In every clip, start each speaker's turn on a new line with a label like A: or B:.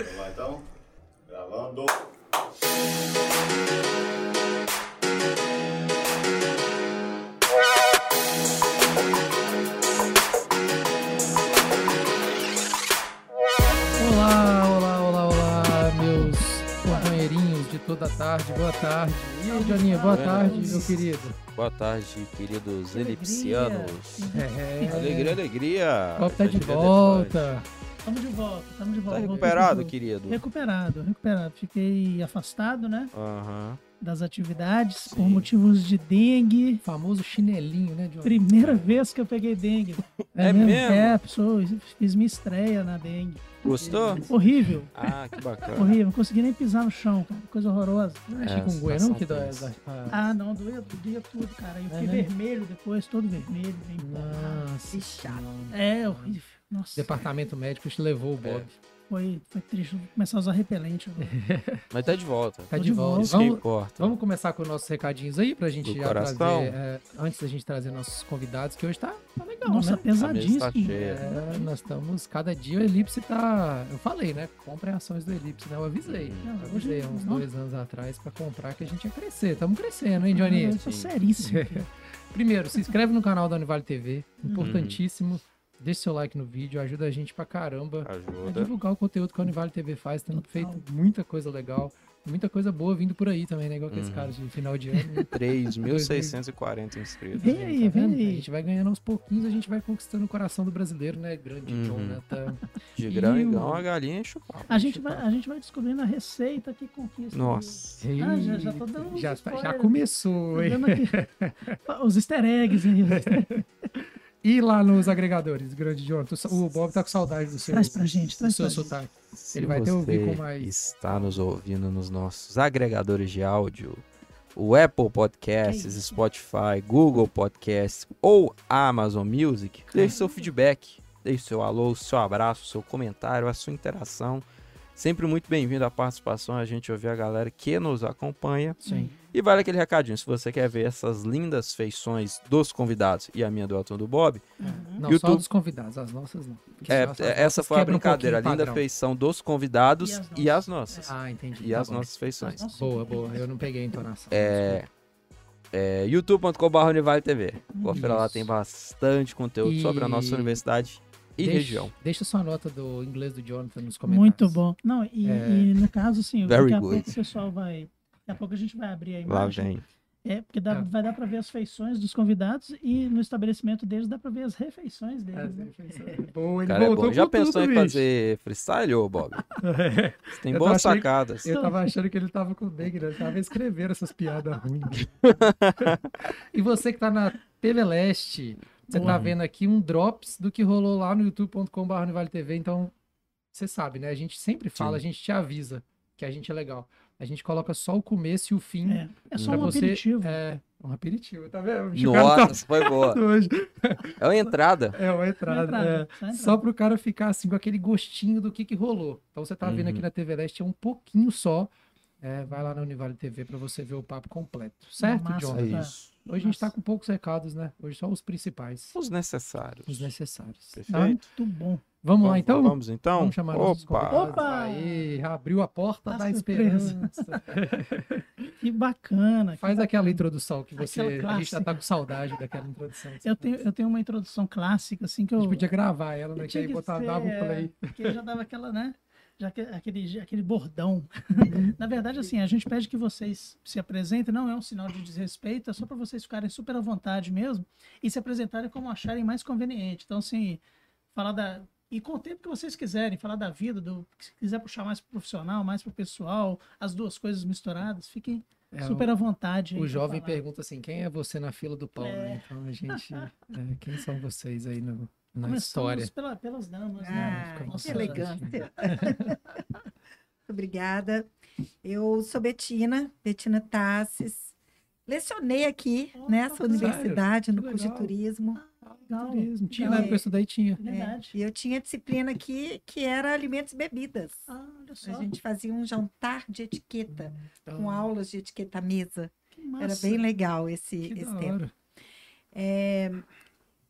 A: Vamos lá então? Gravando.
B: Olá, olá, olá, olá, meus companheirinhos de toda tarde, boa tarde. E aí, Joninha, boa tarde, meu querido.
C: Boa tarde, queridos elipsianos.
B: É,
C: Alegria, alegria.
B: O Copo tá de volta.
D: Estamos de volta, estamos de
C: depois.
D: volta.
C: Tá recuperado, querido?
D: Recuperado, recuperado. Fiquei afastado, né,
C: Aham.
D: das atividades por
C: Sim.
D: motivos de dengue.
B: Famoso chinelinho, né, Johnny?
D: Primeira vez que eu peguei dengue.
C: É mesmo?
D: É, pessoa, fiz minha estreia na dengue.
C: Gostou?
D: Horrível,
C: Ah, que bacana.
D: horrível. Não consegui nem pisar no chão, cara. Coisa horrorosa.
B: Não é
C: É,
B: chikungunya,
C: situação
B: não? Que dói
C: tensa.
B: a- a-
D: Ah, não, doía, doía tudo, cara. Eu fiquei
B: É, né?
D: vermelho depois, todo vermelho.
B: Nossa,
E: Que chato.
D: É, horrível. Nossa,
B: Departamento médico te levou o
C: É.
B: Bob.
D: foi, foi triste. Vou começar a usar repelente. agora.
C: Mas tá de volta.
B: Tá de
D: de
B: volta.
D: volta.
B: Vamos,
C: importa.
B: vamos começar com nossos recadinhos aí pra gente
C: Do
B: já
C: coração.
B: trazer. é, antes da gente trazer nossos convidados, que hoje tá, tá legal,
D: Nossa,
B: né?
C: Tá
D: pesadíssimo.
C: cheia.
B: É, nós estamos, cada dia o Elipse tá. Eu falei, né? Comprem ações do Elipse, né? Eu avisei.
D: Não,
B: Eu avisei há uns
D: hoje-
B: dois anos atrás pra comprar que a gente ia crescer. Estamos crescendo, hein, Johnny?
D: Eu sou seríssimo.
B: Primeiro, se inscreve no canal da Univale TV,
D: Uhum.
B: Deixe seu like no vídeo, ajuda a gente pra caramba a
C: Ajuda.
B: divulgar o conteúdo que a Univale TV faz. Tendo feito muita coisa legal, muita coisa boa vindo por aí também, né? Igual aqueles
C: Uhum.
B: caras de final de ano.
C: 3.640 inscritos.
D: Vem aí,
B: Tá vendo?
D: vem
B: A
D: aí.
B: gente vai ganhando aos pouquinhos, a gente vai conquistando o coração do brasileiro, né? Grande
C: Uhum.
B: Jonathan.
C: De
B: E
C: grão em
B: o-
C: grão, a galinha enche o papo.
D: A gente, vai, a gente vai descobrindo a receita que conquista.
C: Nossa.
D: Ah, já- já tô dando
B: já, tá- já começou, hein?
D: Os easter eggs aí.
B: E lá nos agregadores, grande Jonathan. O Bob tá com saudade do seu,
D: Traz pra gente,
B: do
D: traz
B: seu
D: pra gente.
B: sotaque.
C: Se
B: Ele vai ter ouvir
C: você
B: com mais-
C: está nos ouvindo nos nossos agregadores de áudio, o Apple Podcasts,
D: isso?
C: Spotify, Google Podcasts ou Amazon Music, deixe seu feedback, deixe seu alô, seu abraço, seu comentário, a sua interação. Sempre muito bem-vindo a participação, a gente ouvir a galera que nos acompanha.
B: Sim.
C: E vale aquele recadinho, se você quer ver essas lindas feições dos convidados e a minha do Elton do Bob,
B: Não, só
C: YouTube-
B: dos convidados, as nossas não.
C: É,
B: nossas-
C: essa
B: nossas
C: foi a
B: quebram um
C: brincadeira, a
B: o
C: linda
B: padrão.
C: feição dos convidados
D: E as
C: e as
D: nossas.
C: nossas.
B: Ah, entendi.
C: E
B: tá
C: as
B: bom.
C: nossas feições.
D: Nossa,
B: Boa, boa. Eu não peguei a entonação.
C: É, é youtube.com.br Univale TV. Confira lá, tem bastante conteúdo
B: E-
C: sobre a nossa universidade e
B: Deixa-
C: região.
B: Deixa sua nota do inglês do Jonathan nos comentários.
D: Muito bom. Não, e,
B: É.
D: e no caso, assim,
C: Very
D: daqui a pouco o pessoal vai. Daqui a pouco a gente vai abrir a
C: Lá
D: imagem.
C: vem.
D: É, porque dá-
B: Ah.
D: vai dar pra ver as feições dos convidados e no estabelecimento deles dá pra ver as refeições deles. né?
B: Boa, ele
C: Cara, é bom. Já pensou
B: tudo,
C: em
B: bicho.
C: fazer freestyle, ô Bob? Você tem
B: Eu
C: boas sacadas.
B: Eu tava achando que ele tava com o Dengue, né? Ele tava escrevendo essas piadas ruins. e você que tá na TV Leste, você tá
D: Boa.
B: vendo aqui um drops do que rolou lá no youtube.com.br TV, então você sabe, né? A gente sempre fala,
C: Sim.
B: a gente te avisa que a gente é legal. A gente coloca só o começo e o fim.
D: É, é só um
B: você-
D: aperitivo.
B: É, um aperitivo, tá vendo? O cara tá
C: Nossa, foi boa.
B: hoje.
C: É uma entrada.
B: É uma entrada.
D: entrada,
B: é.
D: só.
B: Só pro cara ficar assim com aquele gostinho do que, que rolou. Então você tá vendo
C: Uhum.
B: aqui na TV Leste é um pouquinho só. É, vai lá na Univale TV pra você ver o papo completo. Certo,
D: massa,
B: John?
C: É
D: tá.
C: isso.
B: Hoje a gente tá com poucos recados, né? Hoje só os principais,
C: Os necessários.
B: os necessários.
C: Perfeito.
D: Tá muito bom.
B: Vamos lá então?
C: Vamos então?
B: Vamos chamar
C: Opa!
D: Opa!
B: Aí, abriu a porta
D: A
B: da
D: surpresa.
B: esperança.
D: Que bacana. que
B: Faz
D: bacana.
B: aquela introdução que você. A gente já tá com saudade daquela introdução. que
D: Eu tenho, eu tenho uma introdução clássica, assim, que
B: A
D: eu.
B: gente podia gravar ela, né? Que aí
D: que
B: botar,
D: ser,
B: dava o
D: é,
B: play.
D: Porque já dava aquela, né? Já que- aquele, aquele bordão.
B: Uhum.
D: Na verdade, assim, a gente pede que vocês se apresentem, não é um sinal de desrespeito, é só para vocês ficarem super à vontade mesmo e se apresentarem como acharem mais conveniente. Então, assim, falar da. E com o tempo que vocês quiserem, falar da vida, do se quiser puxar mais pro profissional, mais pro pessoal, as duas coisas misturadas, fiquem
B: É,
D: super à vontade.
B: O jovem
D: falar.
B: pergunta assim: quem é você na fila do pão?
D: É.
B: né? Então a gente. é, quem são vocês aí no, na
D: Começamos
B: história?
D: pela- pelas damas,
E: Ah,
D: né?
B: fica à
D: Nossa,
E: que elegância.
D: gente.
E: Obrigada. Eu sou Betina, Betina Tassis. Lecionei aqui
D: Oh,
E: nessa
D: sério?
E: universidade, no
B: Que
E: curso de turismo.
D: Legal.
B: Turismo. Tinha,
E: Então,
B: na época eu estudei, tinha.
D: É Verdade.
E: E eu tinha disciplina aqui que era alimentos e bebidas.
D: Ah, olha só.
E: A gente fazia um jantar de etiqueta, com aulas de etiqueta à mesa.
D: Que massa.
E: Era bem legal esse,
B: Que
E: esse
B: da
E: tempo.
B: hora.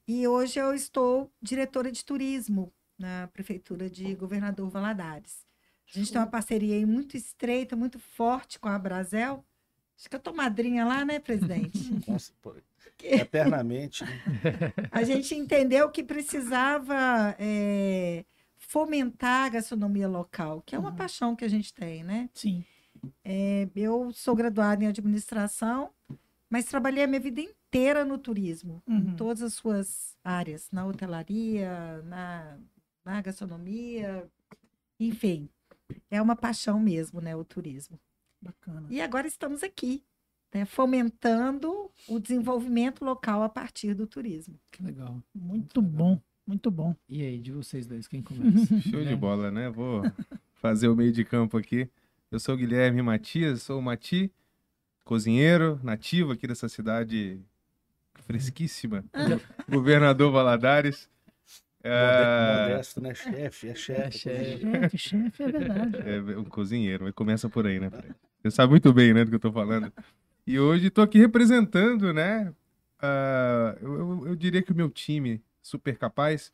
E: E hoje eu estou diretora de turismo na Prefeitura de Governador Valadares. A gente tem uma parceria aí muito estreita, muito forte com a Brasel. Acho que eu tô madrinha lá, né, presidente?
F: Nossa, pô, eternamente. né?
E: a gente entendeu que precisava é, fomentar a gastronomia local, que é uma
D: Uhum.
E: paixão que a gente tem, né?
D: Sim.
E: É, eu sou graduada em administração, mas trabalhei a minha vida inteira no turismo, em
D: Uhum.
E: todas as suas áreas, na hotelaria, na, na gastronomia, enfim. É uma paixão mesmo, né, o turismo.
D: Bacana.
E: E agora estamos aqui, né, fomentando o desenvolvimento local a partir do turismo.
B: Que legal.
D: Muito bom, muito bom.
B: E aí, de vocês dois, quem começa?
G: Show de
B: Né?
G: bola, né? Vou fazer o meio de campo aqui. Eu sou o Guilherme Matias, sou o Mati, cozinheiro nativo aqui dessa cidade fresquíssima. Governador Valadares. É,
F: Modesto, né? Chefe, é chefe.
B: É chefe.
D: Chefe, é verdade.
G: é um cozinheiro, mas começa por aí, né? Fred? Você sabe muito bem, né, do que eu tô falando. E hoje tô aqui representando, né? ah, eu, eu- diria que o meu time super capaz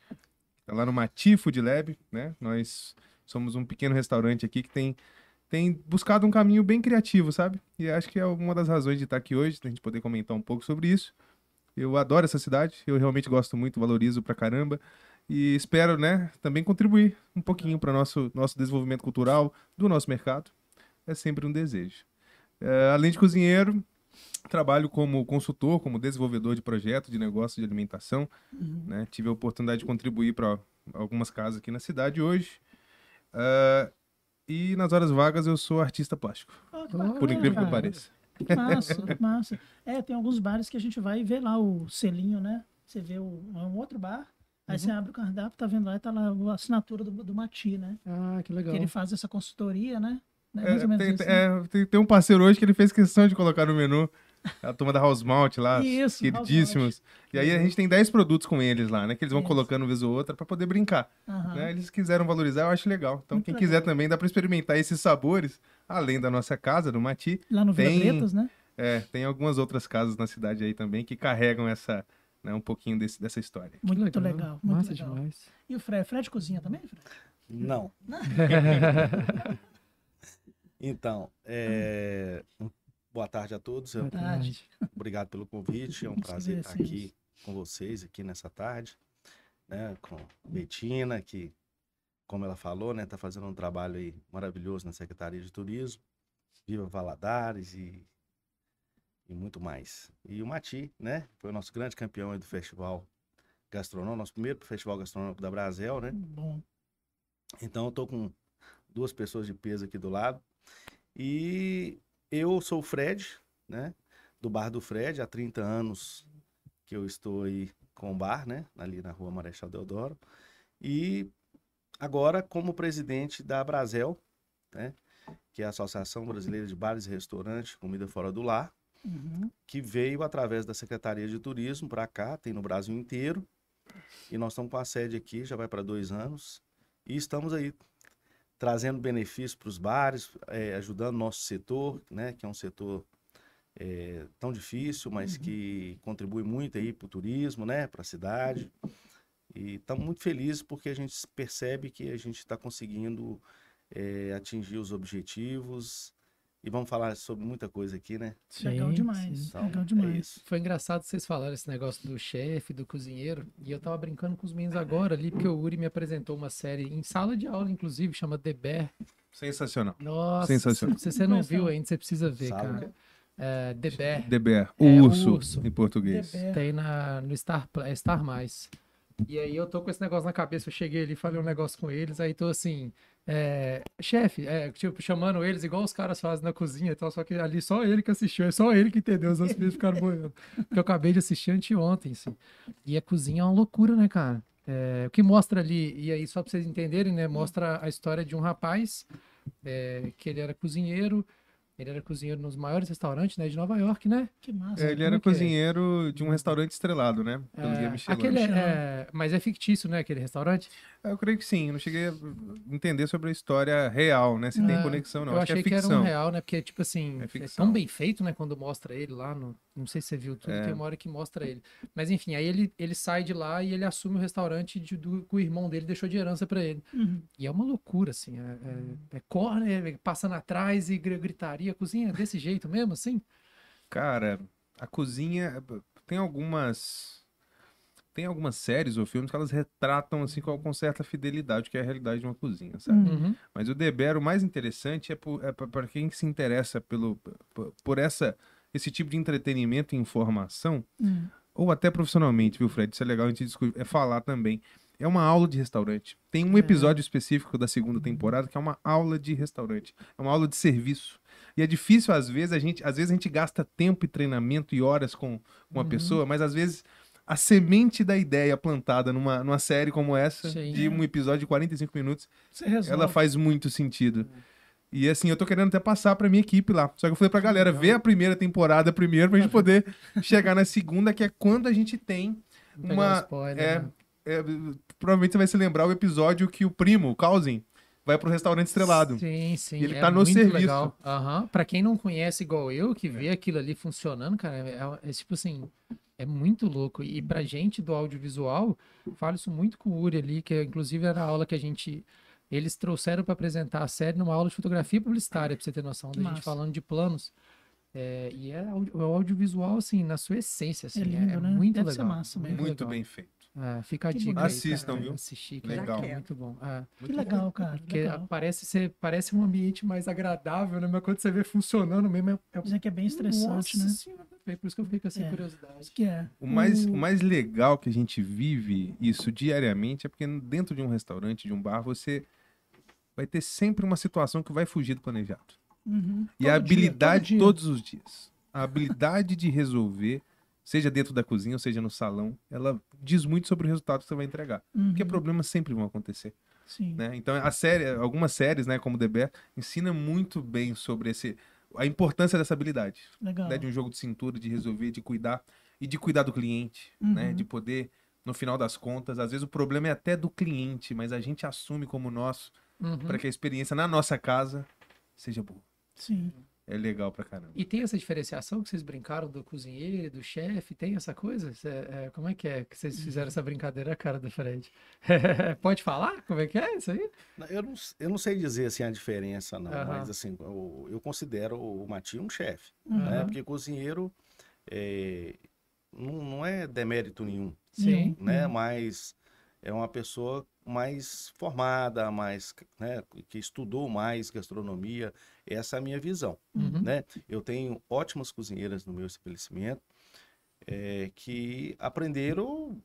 G: tá lá no Matifo de Lab, né? Nós somos um pequeno restaurante aqui que tem tem buscado um caminho bem criativo, sabe? E acho que é uma das razões de estar aqui hoje, da gente poder comentar um pouco sobre isso. Eu adoro essa cidade, eu realmente gosto muito, valorizo pra caramba. E espero, né, também contribuir um pouquinho para nosso nosso desenvolvimento cultural do nosso mercado. É sempre um desejo. É, além de cozinheiro, trabalho como consultor, como desenvolvedor de projetos de negócio de alimentação.
D: Uhum.
G: né? Tive a oportunidade de contribuir para algumas casas aqui na cidade hoje. Ah, e nas horas vagas eu sou artista plástico,
D: Ah, que
B: Por
D: bacana,
G: por incrível que
D: cara.
G: pareça.
D: Que massa, que massa. É, tem alguns bares que a gente vai ver lá o selinho, né? Você vê o, é um outro bar, aí você abre o cardápio, tá vendo lá e tá lá a assinatura do, do Mati, né?
B: Ah, que legal.
D: Que ele faz essa consultoria, né? É
G: É,
D: mais ou menos
G: tem,
D: isso. né?
G: é, tem- tem um parceiro hoje que ele fez questão de colocar no menu a turma da House Malt lá,
D: Isso,
G: queridíssimos. E aí a gente tem 10 produtos com eles lá, né? Que eles vão
D: Isso.
G: colocando uma vez ou outra para poder brincar.
D: Aham.
G: né? Eles quiseram valorizar, eu acho legal. Então,
D: Muito
G: quem
D: legal.
G: quiser também dá para experimentar esses sabores, além da nossa casa, do Mati.
D: Lá no Vila
G: tem-
D: Pretas, né?
G: É, tem algumas outras casas na cidade aí também que carregam essa, né, um pouquinho desse- dessa história.
D: Muito legal, muito
B: Massa
D: legal.
B: demais.
D: E o Fred? Fred cozinha também, Fred?
F: Não. Então, é, um- boa tarde a todos.
B: Boa tarde.
F: Obrigado pelo convite. É um prazer estar aqui com vocês aqui nessa tarde, né? Com Betina, que, como ela falou, né, tá fazendo um trabalho aí maravilhoso na Secretaria de Turismo. Viva Valadares e e muito mais. E o Mati, né, foi o nosso grande campeão do festival gastronômico, nosso primeiro festival gastronômico da Brasel, né?
D: Bom.
F: Então eu tô com duas pessoas de peso aqui do lado. E eu sou o Fred, né? Do Bar do Fred, há 30 anos que eu estou aí com o bar, né? Ali na rua Marechal Deodoro. E agora como presidente da Brasel, né? Que é a Associação Brasileira de Bares e Restaurantes Comida Fora do Lar
D: Uhum.
F: que veio através da Secretaria de Turismo para cá, tem no Brasil inteiro. E nós estamos com a sede aqui, já vai para dois anos. E estamos aí trazendo benefícios para os bares, eh, ajudando nosso setor, né, que é um setor eh, tão difícil, mas que contribui muito aí para o turismo, né, para a cidade. E estamos muito felizes porque a gente percebe que a gente está conseguindo eh, atingir os objetivos. E vamos falar sobre muita coisa aqui, né?
D: Legal
B: Sim,
D: demais.
B: sim.
F: Então,
D: Legal
F: é
D: demais.
F: isso.
B: Foi engraçado vocês falarem esse negócio do chefe, do cozinheiro. E eu tava brincando com os meninos agora ali, porque o Uri me apresentou uma série em sala de aula, inclusive, chama The Bear.
G: Sensacional.
B: Nossa,
G: Sensacional.
B: se você não viu ainda, você precisa ver,
F: Sabe,
B: cara. É, The Bear.
G: The Bear, o
B: É, o
G: urso,
B: urso.
G: em português.
B: Tem na, no Star, é Star Mais. E aí eu tô com esse negócio na cabeça, eu cheguei ali, falei um negócio com eles, aí tô assim, é, chefe, é, tipo, chamando eles igual os caras fazem na cozinha e tal, só que ali só ele que assistiu, é só ele que entendeu, os outros ficaram boiando. Porque eu acabei de assistir anteontem, assim. E a cozinha é uma loucura, né, cara? É, o que mostra ali, e aí só pra vocês entenderem, né, mostra a história de um rapaz, é, que ele era cozinheiro, Ele era cozinheiro nos maiores restaurantes, né, de Nova York, né?
D: Que massa.
G: É, ele era
B: que é?
G: cozinheiro de um restaurante estrelado, né? Pelo
B: É, aquele é- é, mas é fictício, né, aquele restaurante?
G: Eu creio que sim, não cheguei a entender sobre a história real, né? Se tem
B: É,
G: conexão não.
B: eu
G: Acho
B: achei
G: que
B: que,
G: é
B: era um
G: ficção.
B: real, né? Porque, tipo assim,
G: É
B: é,
G: ficção.
B: tão bem feito, né? Quando mostra ele lá no. Não sei se você viu tudo,
G: É.
B: tem uma hora que mostra ele. Mas enfim, aí ele, ele sai de lá e ele assume o restaurante de, do, que o irmão dele deixou de herança pra ele.
D: Uhum.
B: E é uma loucura, assim. É, é, é corner, é passando atrás e gritaria, cozinha desse jeito mesmo, assim.
G: Cara, a cozinha tem algumas tem algumas séries ou filmes que elas retratam assim com, com certa fidelidade o que é a realidade de uma cozinha, sabe?
D: Hum.
B: Uhum.
G: Mas o Deber, o mais interessante é para quem se interessa pelo por, por essa esse tipo de entretenimento e informação
D: Hum.
G: ou até profissionalmente, viu, Fred? Isso é legal a gente discu- é falar também. É uma aula de restaurante. Tem um
B: É.
G: episódio específico da segunda temporada que é uma aula de restaurante. É uma aula de serviço. E é difícil, às vezes, a gente, às vezes a gente gasta tempo e treinamento e horas com uma
B: Uhum.
G: pessoa, mas às vezes a semente da ideia plantada numa, numa série como essa,
B: Sim.
G: de um episódio de 45 minutos, ela faz muito sentido. E assim, eu tô querendo até passar pra minha equipe lá. Só que eu falei pra galera, ver a primeira temporada primeiro pra gente poder chegar na segunda, que é quando a gente tem uma.
B: spoiler,
G: é,
B: né?
G: é, provavelmente você vai se lembrar o episódio que o primo, o Cousin, vai pro restaurante estrelado.
B: Sim, sim.
G: Ele
B: é
G: tá no
B: muito
G: serviço.
B: Legal. Aham. Pra quem não conhece igual eu, que vê aquilo ali funcionando, cara, é, é tipo assim, é muito louco. E pra gente do audiovisual, falo isso muito com o Uri ali, que inclusive era a aula que a gente. Eles trouxeram pra apresentar a série numa aula de fotografia publicitária, pra você ter noção, da gente falando de planos. É, e é, é o audiovisual, assim, na sua essência, assim, é,
D: lindo,
B: é
D: né?
B: muito
D: Deve ser
B: legal.
D: massa mesmo.
G: Muito
B: legal.
G: bem feito.
B: É, fica a
D: Que
B: dica aí,
G: Assistam,
B: cara,
G: viu?
B: Assistir, que
G: Legal.
B: é muito bom. É.
D: Que legal, cara.
B: Porque
D: Legal.
B: parece ser, parece um ambiente mais agradável, né? Mas quando você vê funcionando mesmo, é, é
D: Dizem que é bem estressante,
B: Nossa
D: né?
B: Senhora, velho, por isso que eu com essa
D: É.
B: curiosidade.
D: Que é.
G: O mais,
D: O-
G: mais legal que a gente vive isso diariamente é porque dentro de um restaurante, de um bar, você vai ter sempre uma situação que vai fugir do planejado.
D: Uhum.
G: E a
D: Todo dia,
G: habilidade
D: todo dia.
G: todos os dias. A habilidade de resolver, seja dentro da cozinha ou seja no salão, ela diz muito sobre o resultado que você vai entregar. Porque
D: Uhum.
G: problemas sempre vão acontecer,
D: Sim.
G: né? Então a série, algumas séries, né, como The Bear, ensina muito bem sobre esse a importância dessa habilidade,
D: Legal.
G: né, de um jogo de cintura, de resolver, de cuidar e de cuidar do cliente, né,
D: Uhum.
G: de poder no final das contas, às vezes o problema é até do cliente, mas a gente assume como nosso
B: Uhum.
G: para que a experiência na nossa casa seja boa.
D: Sim.
G: É legal pra caramba.
B: E tem essa diferenciação que vocês brincaram do cozinheiro, do chefe? Tem essa coisa? Cê- é, como é que é que vocês fizeram essa brincadeira, cara do Fred? Pode falar? Como é que é isso aí?
F: Eu não, eu não sei dizer assim a diferença, não,
B: Aham.
F: mas assim, eu, eu considero o Matinho um chefe,
D: Uhum.
F: né? Porque cozinheiro é, não, não é demérito nenhum,
B: Sim.
F: né? Mas é uma pessoa mais formada, mais, né? Que estudou mais gastronomia. Essa é a minha visão,
B: Uhum.
F: né? Eu tenho ótimas cozinheiras no meu estabelecimento é, que aprenderam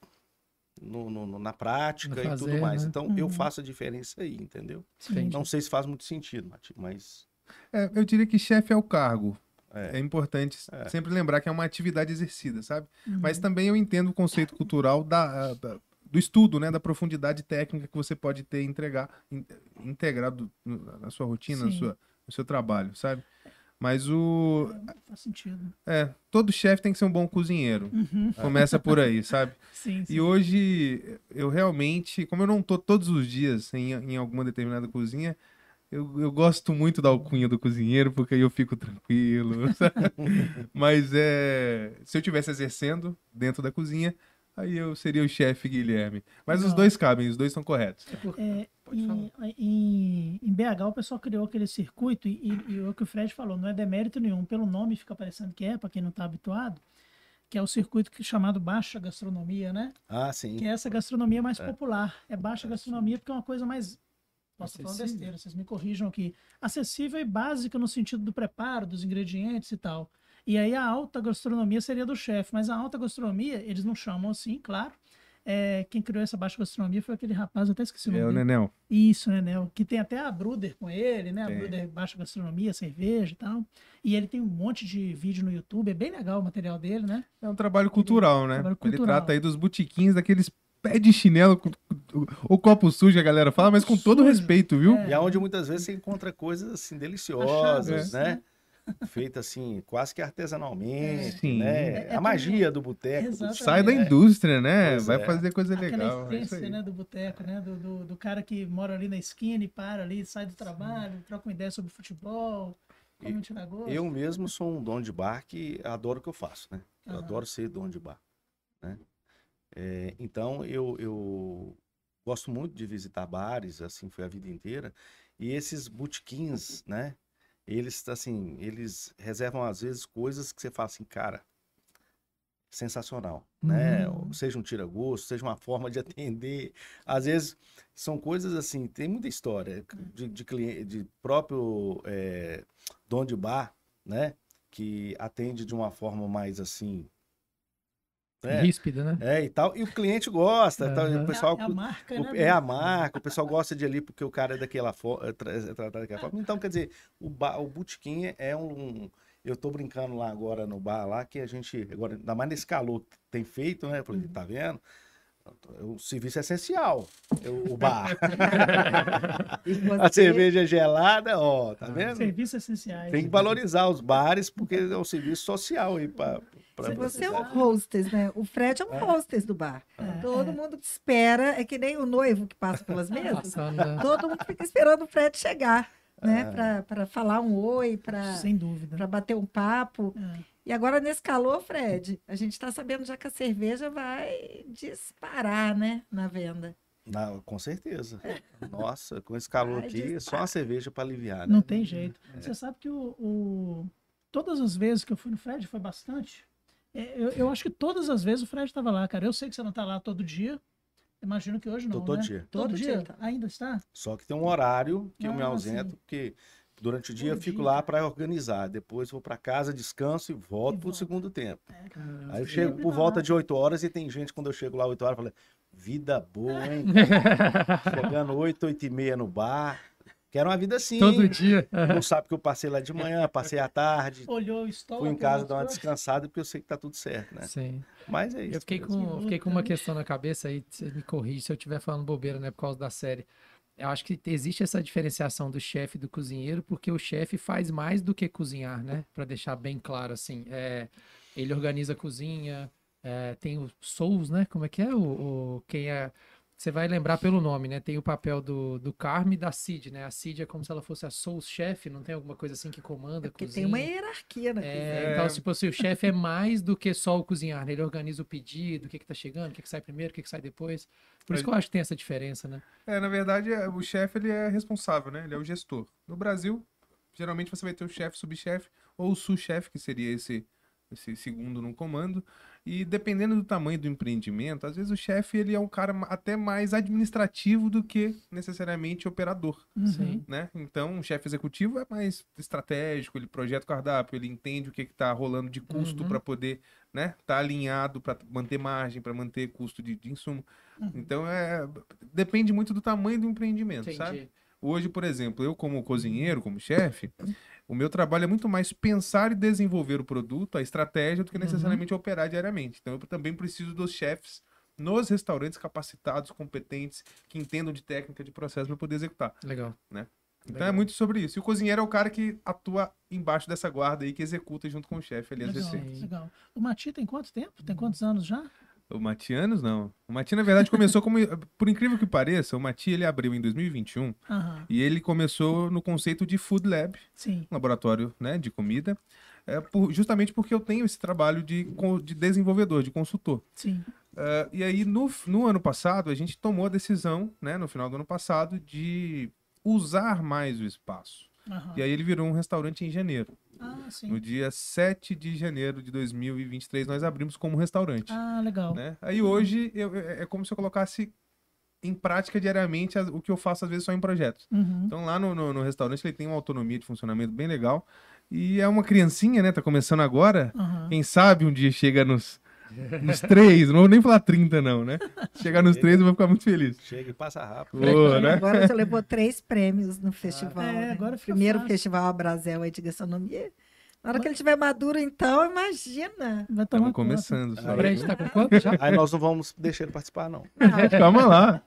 F: no- no- no- na prática
B: No
F: e tudo
B: fazer,
F: mais.
B: né?
F: Então, eu
D: Uhum.
F: faço a diferença aí, entendeu?
B: Sim.
F: Não sei se faz muito sentido, mas
G: É, eu diria que chefe é o cargo.
F: É.
G: É, importante
F: É.
G: sempre lembrar que é uma atividade exercida, sabe?
D: Uhum.
G: Mas também eu entendo o conceito cultural da, da- do estudo, né? Da profundidade técnica que você pode ter entregar, in- integrado na sua rotina, na
D: Sim.
G: sua, seu trabalho, sabe? Mas o.
D: Faz sentido.
G: É, todo chefe tem que ser um bom cozinheiro.
D: Uhum.
G: Começa por aí, sabe?
D: Sim, sim.
G: E hoje, eu realmente, como eu não tô todos os dias em, em alguma determinada cozinha, eu, eu gosto muito da alcunha do cozinheiro, porque aí eu fico tranquilo. sabe? Mas é, se eu tivesse exercendo dentro da cozinha, aí eu seria o chefe Guilherme. Mas os dois cabem, os dois estão corretos.
B: É
D: em, em, em BH o pessoal criou aquele circuito e, e- e o que o Fred falou, não é demérito nenhum, pelo nome fica parecendo que é, para quem não está habituado, que é o circuito que, chamado baixa gastronomia, né?
F: ah, sim.
D: Que é essa gastronomia mais
F: É.
D: popular. É baixa
F: É,
D: gastronomia porque é uma coisa mais. Posso falando besteira, vocês me corrijam aqui. Acessível e básica no sentido do preparo, dos ingredientes e tal. E aí a alta gastronomia seria do chefe, mas a alta gastronomia, eles não chamam assim, claro. É, quem criou essa baixa gastronomia foi aquele rapaz, eu até esqueci o nome
G: É o. Nenel.
D: Isso, né, Nel? Que tem até a Bruder com ele, né? A
G: Tem.
D: Bruder baixa gastronomia, cerveja e tal. E ele tem um monte de vídeo no YouTube, é bem legal o material dele, né?
G: É um trabalho cultural, né?
D: Trabalho
G: Ele
D: cultural.
G: trata aí dos botiquins, daqueles pé de chinelo, com- o copo sujo, a galera fala, mas com todo
D: Sujo.
G: respeito, viu?
D: É.
F: E aonde muitas vezes você encontra coisas assim deliciosas,
D: né?
F: né? Feita assim, quase que artesanalmente,
G: Sim.
F: né?
D: É- é
F: a magia do boteco.
D: Exatamente.
G: Sai da
D: É.
G: indústria, né?
F: Pois
G: Vai
F: é.
G: fazer coisa
D: Aquela
G: legal. é isso
D: essência, né, do boteco, né? Do, do, do cara que mora ali na esquina e para ali, sai do trabalho, troca uma ideia sobre futebol, come um tiragosto.
F: Eu mesmo sou um dono de bar que adoro o que eu faço, né? Eu
D: Aham.
F: adoro ser dono de bar, né? É, então, eu, eu gosto muito de visitar bares, assim, foi a vida inteira. E esses botequins, né? Eles, assim, eles reservam, às vezes, coisas que você fala assim, cara, sensacional, né?
D: Uhum.
F: Seja um tira-gosto, seja uma forma de atender. Às vezes, são coisas assim, tem muita história de, de, cliente, de próprio é, dono de bar, né? Que atende de uma forma mais assim. Né?
B: Ríspida, né?
F: É, e tal. E o cliente gosta. tal, e
B: Aham.
F: o pessoal,
D: é, a, é a marca,
F: o-
D: né?
F: é a marca, o pessoal gosta de ali porque o cara é daquela forma, é tratado daquela forma. Então, quer dizer, o, bar, o botequim é um. Eu tô brincando lá agora no bar lá, que a gente, agora, ainda mais nesse calor que tem feito, né? Eu falei, tá vendo? O serviço é essencial, o bar. A cerveja gelada, ó, tá vendo?
D: Serviços essenciais.
F: Tem que valorizar os bares, porque é um serviço social aí para
D: Se
E: Você é um hostess, né? O Fred é um hostess do bar.
D: É,
E: Todo
D: é.
E: mundo espera, é que nem o noivo que passa pelas mesas.
B: Passando, né?
E: Todo mundo fica esperando o Fred chegar, né?
F: É.
E: Pra, pra falar um oi, pra,
D: Sem dúvida.
E: pra bater um papo.
D: É.
E: E agora, nesse calor, Fred, a gente tá sabendo já que a cerveja vai disparar, né? Na venda.
F: Não, com certeza. Nossa, com esse calor
E: Ai,
F: aqui, é só uma cerveja para aliviar, né?
D: Não tem jeito. Você sabe que o, o- todas as vezes que eu fui no Fred, foi bastante. É, Eu, eu acho que todas as vezes o Fred estava lá, cara. Eu sei que você não está lá todo dia. Imagino que hoje não.
F: Tô todo
D: né?
F: dia.
D: Todo,
E: Todo
D: dia?
E: dia tá.
D: Ainda está?
F: Só que tem um horário que eu me
D: Ah,
F: ausento,
D: sim.
F: porque durante o dia eu
D: Todo
F: fico
D: dia.
F: lá para organizar. Depois vou para casa, descanso e volto para o segundo tempo.
D: É,
F: Aí eu chego
D: sempre
F: por
D: tá
F: volta
D: lá.
F: de 8 horas e tem gente, quando eu chego lá 8 horas, fala, vida boa, hein? Chegando 8, 8 e meia no bar. Quero uma vida assim.
B: Todo dia.
F: Não sabe que eu passei lá de manhã, passei à tarde.
D: Olhou o estoque.
F: Fui em casa dar uma descansada porque eu sei que tá tudo certo, né?
B: Sim.
F: Mas é isso.
B: Eu fiquei
F: mesmo.
B: com, fiquei com uma questão na cabeça aí, você me corrige se eu estiver falando bobeira, né, por causa da série. Eu acho que existe essa diferenciação do chefe e do cozinheiro, porque o chefe faz mais do que cozinhar, né? Pra deixar bem claro, assim. É, ele organiza a cozinha, é, tem o Souls, né? Como é que é? O, o- quem é. Você vai lembrar pelo nome, né? Tem o papel do, do Carme e da Cid, né? A Cid é como se ela fosse a Souls chefe, não tem alguma coisa assim que comanda a
E: Porque
B: cozinha.
E: tem uma hierarquia cozinha.
B: É, então, tipo assim, o chefe é mais do que só o cozinhar, né? Ele organiza o pedido, o que que tá chegando, o que que sai primeiro, o que que sai depois. Por isso que eu acho que tem essa diferença, né?
G: É, na verdade, é, o chefe ele é responsável, né? Ele é o gestor. No Brasil, geralmente você vai ter o chefe, subchefe ou o sous-chefe, que seria esse esse segundo no comando. E dependendo do tamanho do empreendimento, às vezes o chefe ele é um cara até mais administrativo do que necessariamente operador,
D: Uhum.
B: Sim.
G: né? Então, o chefe executivo é mais estratégico, ele projeta o cardápio, ele entende o que está rolando de custo
B: Uhum.
G: para poder, né, tá alinhado para manter margem, para manter custo de, de insumo.
D: Uhum.
G: Então, é depende muito do tamanho do empreendimento, sabe?
B: Entendi.
G: Hoje, por exemplo, eu como cozinheiro, como chefe, o meu trabalho é muito mais pensar e desenvolver o produto, a estratégia, do que
B: Uhum.
G: necessariamente operar diariamente. Então, eu também preciso dos chefes nos restaurantes capacitados, competentes, que entendam de técnica, de processo para poder executar.
B: Legal.
G: Então,
B: Legal.
G: é muito sobre isso. E o cozinheiro é o cara que atua embaixo dessa guarda aí, que executa junto com o chefe ali as
D: Legal,
G: receitas.
D: legal. O Mati tem quanto tempo? Tem quantos anos já?
G: O Matianos, não. O Mati, na verdade, começou como... Por incrível que pareça, o Mati, ele abriu em 2021
D: Aham,
G: e ele começou no conceito de Food Lab,
D: sim.
G: um laboratório né, de comida, é, por- justamente porque eu tenho esse trabalho de, de desenvolvedor, de consultor.
D: Sim.
G: É, e aí, no, no ano passado, a gente tomou a decisão, né, no final do ano passado, de usar mais o espaço.
D: Aham.
G: E aí ele virou um restaurante em janeiro.
D: Ah,
G: No
D: sim.
G: dia 7 de janeiro de 2023, nós abrimos como restaurante.
D: Ah, legal.
G: né? Aí hoje eu- é é como se eu colocasse em prática diariamente o que eu faço às vezes só em projetos.
D: Uhum.
G: Então lá no, no, no restaurante ele tem uma autonomia de funcionamento bem legal. E é uma criancinha, né? Tá começando agora.
D: Aham.
G: Quem sabe um dia chega nos, nos três, não vou nem falar 30 não, né? Chegar nos três eu vou ficar muito feliz.
F: Chega e passa rápido.
G: Boa, né?
E: Agora você levou três prêmios no festival.
D: É,
E: né? Primeiro
D: fácil.
E: festival Abrazel aí de gastronomia. Na hora que ele estiver maduro, então, imagina.
D: Vai tomar
G: Estamos começando só.
B: O Fred tá com quanto já?
F: Aí nós não vamos deixar ele participar, não.
G: Calma lá.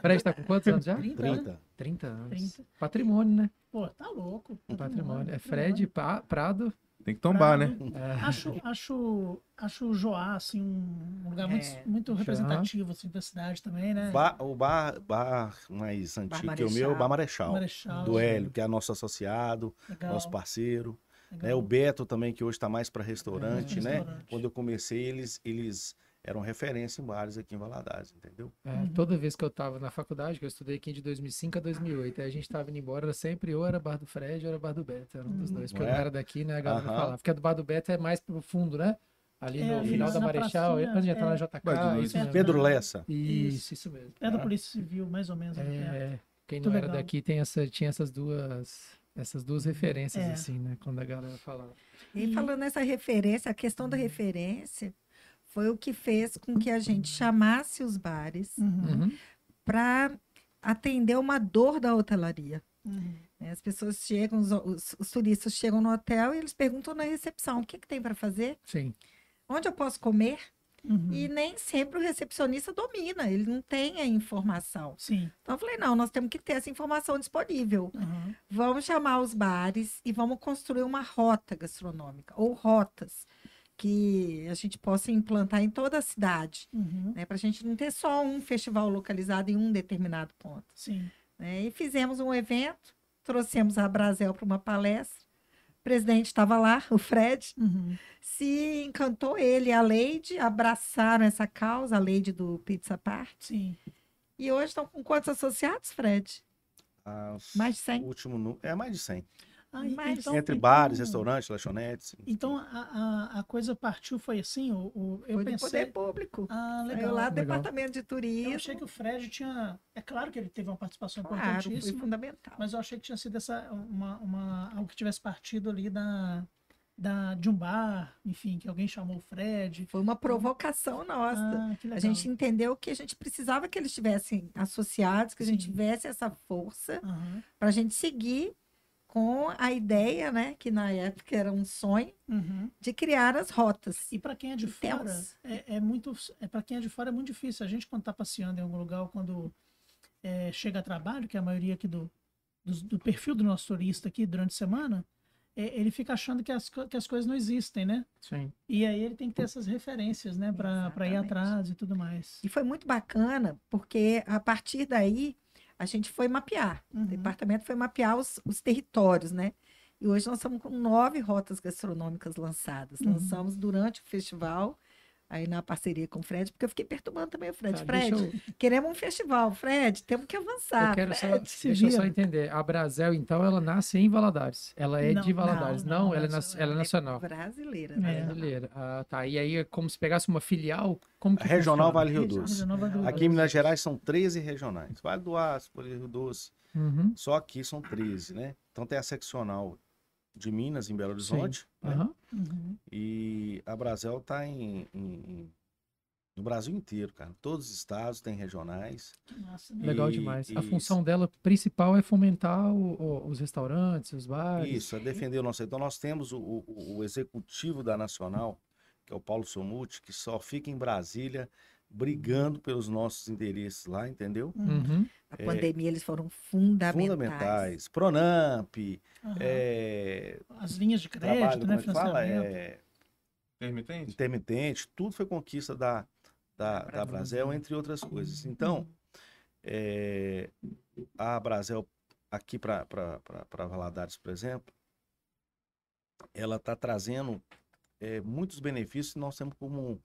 B: Fred tá com quantos anos já?
D: 30, né?
F: 30.
B: 30 anos.
D: 30.
B: Patrimônio, né?
D: Pô, tá louco.
B: Patrimônio. É Fred Prado.
G: Tem que tombar, né?
B: é,
D: Acho, acho, acho o Joá, assim, um lugar muito,
E: É.
D: muito representativo, assim, da cidade também, né?
F: Bar- o bar, bar mais antigo que o meu é o Bar Marechal.
D: Marechal.
F: Do Hélio, que é nosso associado,
D: Legal,
F: nosso parceiro.
D: legal.
F: Né? O Beto também, que hoje está mais para restaurante,
D: É,
F: né?
D: restaurante.
F: Quando eu comecei, eles, eles eram referência em bares aqui em Valadares, entendeu?
B: é,
D: Uhum.
B: Toda vez que eu tava na faculdade, que eu estudei aqui de 2005 a 2008, aí a gente tava indo embora, era sempre ou era bar do Fred ou era bar do Beto. Era um dos dois. Porque eu
F: É?
B: não era daqui, né? A galera falava. Porque a do bar do Beto é mais pro fundo, né? Ali
D: É,
B: no final
D: na-
B: da Marechal, antes de entrar
D: é.
B: na JK.
G: De noite.
B: isso mesmo.
F: Pedro Lessa.
B: Isso, isso mesmo.
D: É da Polícia Civil, mais ou menos. ali perto.
B: É, quem
D: Muito
B: não era
D: legal.
B: daqui tem essa, tinha essas duas, essas duas referências,
D: É.
B: assim, né? Quando a galera falava.
E: E falando nessa referência, a questão da referência foi o que fez com que a gente chamasse os bares
D: Uhum,
B: Uhum.
E: para atender uma dor da hotelaria.
D: uhum.
E: né? As pessoas chegam, os, os- os turistas chegam no hotel e eles perguntam na recepção: o que, que tem para fazer?
B: Sim.
E: Onde eu posso comer?
D: Uhum.
E: E nem sempre o recepcionista domina, ele não tem a informação.
D: Sim.
E: Então eu falei: não, nós temos que ter essa informação disponível.
D: Uhum.
E: Vamos chamar os bares e vamos construir uma rota gastronômica, ou rotas, que a gente possa implantar em toda a cidade,
D: Uhum.
E: né? Para a gente não ter só um festival localizado em um determinado ponto.
D: Sim.
E: né? E fizemos um evento, trouxemos a Brasel para uma palestra. O presidente estava lá, o Fred,
D: Uhum.
E: se encantou ele e a Leide, abraçaram essa causa, a Leide do Pizza Party.
D: Sim.
E: E hoje estão com quantos associados, Fred?
F: Ah,
E: Mais de 100?
F: O último. É mais de 100.
E: Mas-
D: então-
F: Entre
D: então-
F: bares, restaurantes, lanchonetes.
D: Então a, a, a coisa partiu, foi assim? O, o- eu
E: Foi
D: pensei.
E: poder público.
D: Ah, legal.
E: lá do departamento de turismo.
D: Eu achei que o Fred tinha. É claro que ele teve uma participação
E: Claro, foi
D: importantíssima,
E: fundamental.
D: mas eu achei que tinha sido essa, uma, uma, algo que tivesse partido ali da, da, de um bar, enfim, que alguém chamou o Fred.
E: Foi uma provocação nossa.
D: Ah, que legal.
E: A gente entendeu que a gente precisava que eles estivessem associados, que a gente
D: Sim.
E: tivesse essa força
D: Aham.
E: para a gente seguir com a ideia, né, que na época era um sonho,
D: Uhum.
E: de criar as rotas.
D: E para quem é de fora, é, é muito. É para quem é de fora é muito difícil. A gente, quando está passeando em algum lugar, ou quando é, chega a trabalho, que é a maioria aqui do, do, do perfil do nosso turista aqui durante a semana, é, ele fica achando que as, que as coisas não existem, né?
B: Sim.
D: E aí ele tem que ter essas referências, né? Para ir atrás e tudo mais.
E: E foi muito bacana, porque a partir daí a gente foi mapear. O
D: Uhum.
E: departamento foi mapear os, os territórios, né? E hoje nós estamos com nove rotas gastronômicas lançadas.
D: Uhum.
E: Lançamos durante o festival, aí na parceria com o Fred, porque eu fiquei perturbando também o Fred.
B: Tá,
E: Fred,
B: eu-
E: queremos um festival. Fred, temos que avançar.
B: Eu quero só,
E: Fred.
D: se
B: deixa eu só entender. A Brasel, então, ela nasce em Valadares. Ela é
D: Não,
B: de Valadares.
D: não,
B: Não,
D: não,
B: ela, é nas- ela é nacional.
E: Brasileira,
D: É.
E: né?
B: Brasileira. Ah, tá. E aí é como se pegasse uma filial? Como
F: Regional
B: funciona?
F: Vale Rio Doce.
D: Regional Vale Rio
F: Aqui em. Minas Gerais são 13 regionais. Vale do Aço, Vale Rio Doce.
B: Uhum.
F: Só aqui são 13, né? Então tem a seccional de Minas, em Belo Horizonte. né?
D: Uhum.
F: E a Brasel tá em, em- em- no Brasil inteiro, cara. Todos os estados têm regionais.
D: Massa, né?
B: Legal
F: E-
B: demais. A
F: e-
B: função dela principal é fomentar o- o- os restaurantes, os bares.
F: Isso, é defender o nosso. Então nós temos o, o- o executivo da Nacional, que é o Paulo Somuti, que só fica em Brasília brigando pelos nossos interesses lá, entendeu?
B: Uhum.
E: A pandemia, eles foram fundamentais.
F: Fundamentais. Pronamp,
D: Aham.
F: é,
D: As linhas de
F: trabalho,
D: crédito,
F: como
D: né?
F: é que fala? É,
G: Intermitente?
F: intermitente, tudo foi conquista da, da, da Brasel, entre outras coisas. Então, é, a Brasel, aqui para Valadares, por exemplo, ela está trazendo é, muitos benefícios. Nós temos como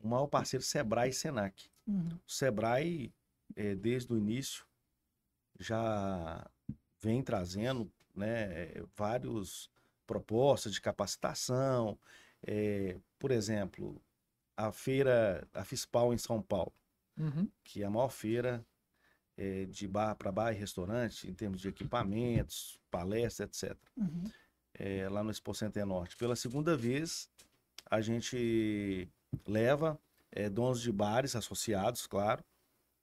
F: o maior parceiro Sebrae e Senac.
D: Uhum.
F: O Sebrae, é, desde o início, já vem trazendo né, várias propostas de capacitação. é, por exemplo, a feira, a FISPAL em São Paulo,
B: Uhum.
F: que é a maior feira é, de bar para bar e restaurante, em termos de equipamentos, palestras, etc.
D: Uhum.
F: é, lá no Expo Center Norte. Pela segunda vez, a gente leva é, donos de bares associados, claro.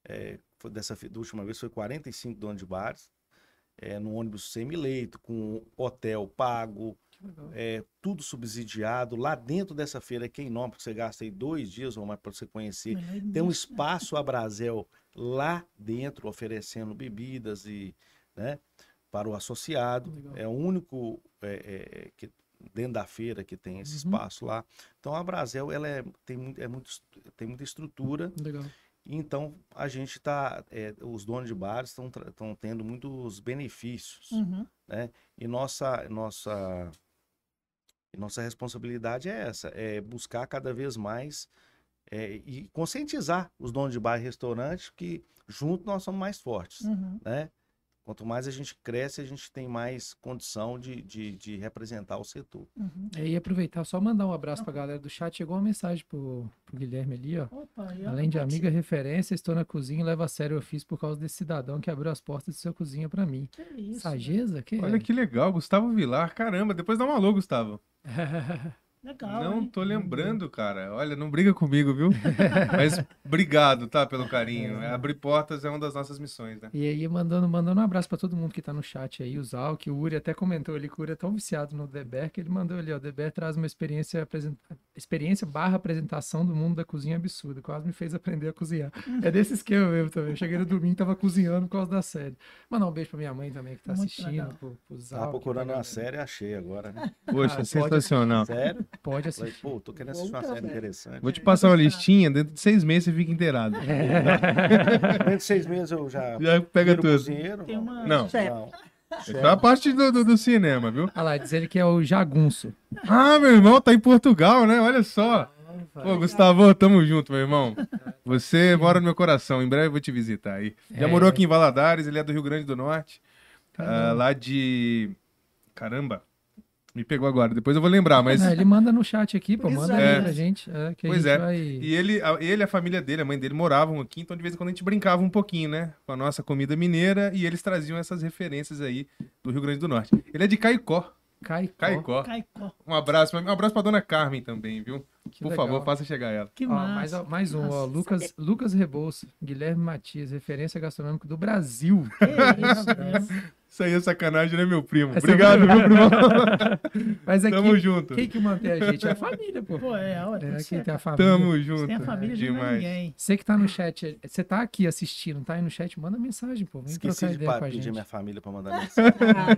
F: É, dessa da última vez foi 45 donos de bares, é, no ônibus semi-leito, com hotel pago, é, tudo subsidiado. Lá dentro dessa feira, que é enorme, porque você gasta aí dois dias ou mais para você conhecer.
D: Melhor
F: Tem um
D: né?
F: espaço a Brasel lá dentro, oferecendo bebidas e, né, para o associado.
B: Legal.
F: É o único é, é, que, dentro da feira que tem esse
B: Uhum.
F: espaço lá. Então a Brasel ela é, tem, muito, é muito, tem muita estrutura.
B: Legal.
F: Então a gente está, os donos de bares estão estão tendo muitos benefícios
D: Uhum.
F: e nossa nossa e nossa responsabilidade é essa, é buscar cada vez mais é, e conscientizar os donos de bar e restaurante que juntos nós somos mais fortes,
D: Uhum.
F: né? Quanto mais a gente cresce, a gente tem mais condição de, de, de representar o setor.
D: Uhum.
B: E aproveitar, só mandar um abraço pra galera do chat. Chegou uma mensagem pro, pro Guilherme ali, ó.
D: Opa,
B: Além de amiga referência, estou na cozinha e levo a sério o ofício por causa desse cidadão que abriu as portas de sua cozinha pra mim.
D: Que isso,
B: Sageza? Que
G: Olha que legal, Gustavo Vilar. Caramba, depois dá um alô, Gustavo.
D: Legal,
G: não
D: hein?
G: tô lembrando, cara. Olha, não briga comigo, viu? Mas obrigado, tá, pelo carinho. Abrir portas é uma das nossas missões, né?
B: E aí, mandando, mandando um abraço pra todo mundo que tá no chat aí, o Zal, que o Uri até comentou ali que o Uri é tão viciado no Deber que ele mandou ali, ó, o Deber traz uma experiência, apresen- experiência barra apresentação do mundo da cozinha absurda, quase me fez aprender a cozinhar. É desse esquema mesmo também, eu cheguei no domingo, tava cozinhando por causa da série. Mandar um beijo pra minha mãe também, que tá
D: Muito
B: assistindo,
D: legal.
B: pro, pro Zal.
F: Tava procurando
B: tá
F: uma série, achei agora, né?
G: Poxa,
B: Ah, pode-
G: sensacional.
F: Sério?
B: Pode
F: Falei,
B: assistir.
F: pô, tô querendo assistir uma série interessante.
G: Vou te passar uma listinha, dentro de seis meses você fica inteirado.
F: Dentro de seis meses eu já
G: Já pega tudo.
F: cozinheiro.
D: Tem uma...
G: Não.
F: Não.
G: É a parte do, do, do cinema, viu?
B: Olha lá, diz ele que é o Jagunço.
G: Ah, meu irmão tá em Portugal, né? Olha só. Pô, Gustavo, tamo junto, meu irmão. Você mora no meu coração. Em breve eu vou te visitar aí. Já
B: É.
G: morou aqui em Valadares, ele é do Rio Grande do Norte. ah, lá de. Caramba. Me pegou agora. Depois eu vou lembrar, mas.
B: Não, ele manda no chat aqui, pô, manda
G: é.
B: aí pra gente. É, que a
G: Pois
B: gente
G: é.
B: vai...
G: E ele, a- ele, a família dele, a mãe dele moravam aqui, então de vez em quando a gente brincava um pouquinho, né? Com a nossa comida mineira e eles traziam essas referências aí do Rio Grande do Norte. Ele é de Caicó.
B: Caicó.
G: Caicó.
D: Caicó.
G: Um abraço, um abraço pra dona Carmen também, viu?
B: Que
G: Por
B: legal.
G: favor, faça chegar ela.
D: Que
B: Ó, mais,
D: massa.
B: mais um, ó, Lucas, Lucas Rebouça, Guilherme Matias, referência gastronômica do Brasil.
D: Que isso.
G: Isso aí é sacanagem, né, meu primo?
B: Essa-
G: Obrigado, meu primo.
B: Mas aqui,
G: Tamo junto.
B: quem que mantém a gente? É a família, pô.
D: Pô, é, olha,
B: É, aqui
D: certo.
B: tem a família.
G: Tamo junto.
D: Sem a família, é
G: Demais.
D: ninguém.
B: Você que tá no chat, você tá aqui assistindo, tá aí no chat, manda mensagem, pô. Vem
F: Esqueci
B: trocar
F: de
B: ideia
F: pa-
B: com a
F: pedir minha família pra mandar mensagem.
E: Ah,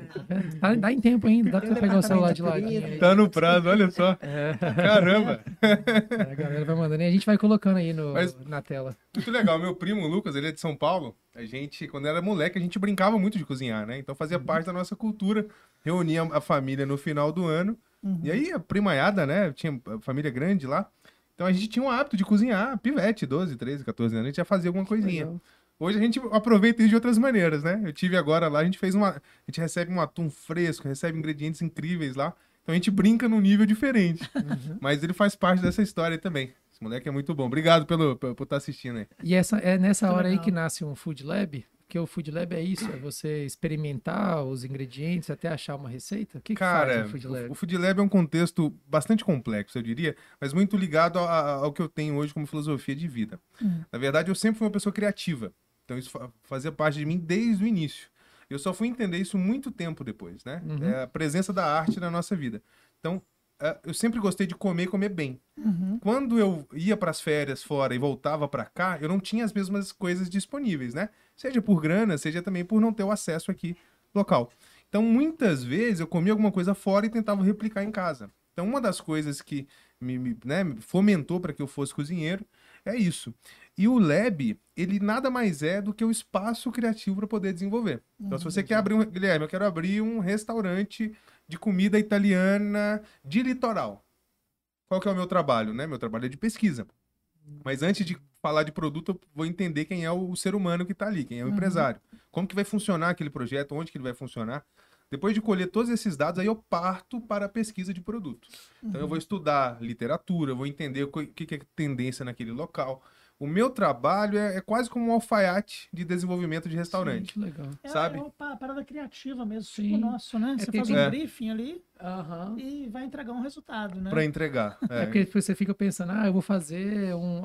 B: Tá, dá em tempo ainda, dá pra você
E: Tem
B: pegar o celular de aí.
G: Tá no prazo, olha só.
B: É,
G: Caramba.
B: a galera vai mandando e a gente vai colocando aí no,
G: Mas-
B: na tela.
G: Muito legal. Meu primo, Lucas, ele é de São Paulo. A gente, quando era moleque, a gente brincava muito de cozinhar, né? Então fazia parte da nossa cultura. Reunia a família no final do ano.
D: Uhum.
G: E aí, a primaiada, né? Tinha família grande lá. Então a gente tinha o hábito de cozinhar, pivete, 12, 13, 14 anos, a gente já fazia alguma coisinha.
B: Legal.
G: Hoje a gente aproveita isso de outras maneiras, né? Eu tive agora lá, a gente fez uma. A gente recebe um atum fresco, recebe ingredientes incríveis lá. Então a gente brinca num nível diferente.
B: Uhum.
G: Mas ele faz parte dessa história também. Esse moleque é muito bom. Obrigado pelo, por estar assistindo aí.
B: E essa, é nessa
D: Muito
B: hora aí que nasce um Food Lab, porque o Food Lab é isso, é você experimentar os ingredientes até achar uma receita? O que, que
G: Cara,
B: faz o Food Lab?
G: o, o Food Lab é um contexto bastante complexo, eu diria, mas muito ligado a- a- ao que eu tenho hoje como filosofia de vida.
D: Hum.
G: Na verdade, eu sempre fui uma pessoa criativa. Então isso fa- fazia parte de mim desde o início. Eu só fui entender isso muito tempo depois, né?
B: Uhum.
G: É a presença da arte na nossa vida. Então, eu sempre gostei de comer e comer bem.
D: Uhum.
G: Quando eu ia para as férias fora e voltava para cá, eu não tinha as mesmas coisas disponíveis, né? Seja por grana, seja também por não ter o acesso aqui local. Então, muitas vezes eu comia alguma coisa fora e tentava replicar em casa. Então, uma das coisas que me, me, né, me fomentou para que eu fosse cozinheiro é isso. E o Lab, ele nada mais é do que o espaço criativo para poder desenvolver. Então, se você quer abrir um. Guilherme, eu quero abrir um restaurante de comida italiana de litoral. Qual que é o meu trabalho, né? Meu trabalho é de pesquisa. Mas antes de falar de produto, eu vou entender quem é o ser humano que está ali, quem é o empresário. Como que vai funcionar aquele projeto, onde que ele vai funcionar. Depois de colher todos esses dados, aí eu parto para a pesquisa de produto. Então eu vou estudar literatura, vou entender o que que é tendência naquele local. O meu trabalho é, é quase como um alfaiate de desenvolvimento de restaurante.
B: Que legal.
D: É,
G: Sabe?
D: é uma pa- parada criativa mesmo,
B: Sim.
D: tipo o nosso, né?
B: É
D: Você faz um
G: É.
D: briefing ali,
B: Aham.
D: e vai entregar um resultado, né?
G: Pra entregar.
B: É
G: É.
B: porque você fica pensando, ah, eu vou fazer um,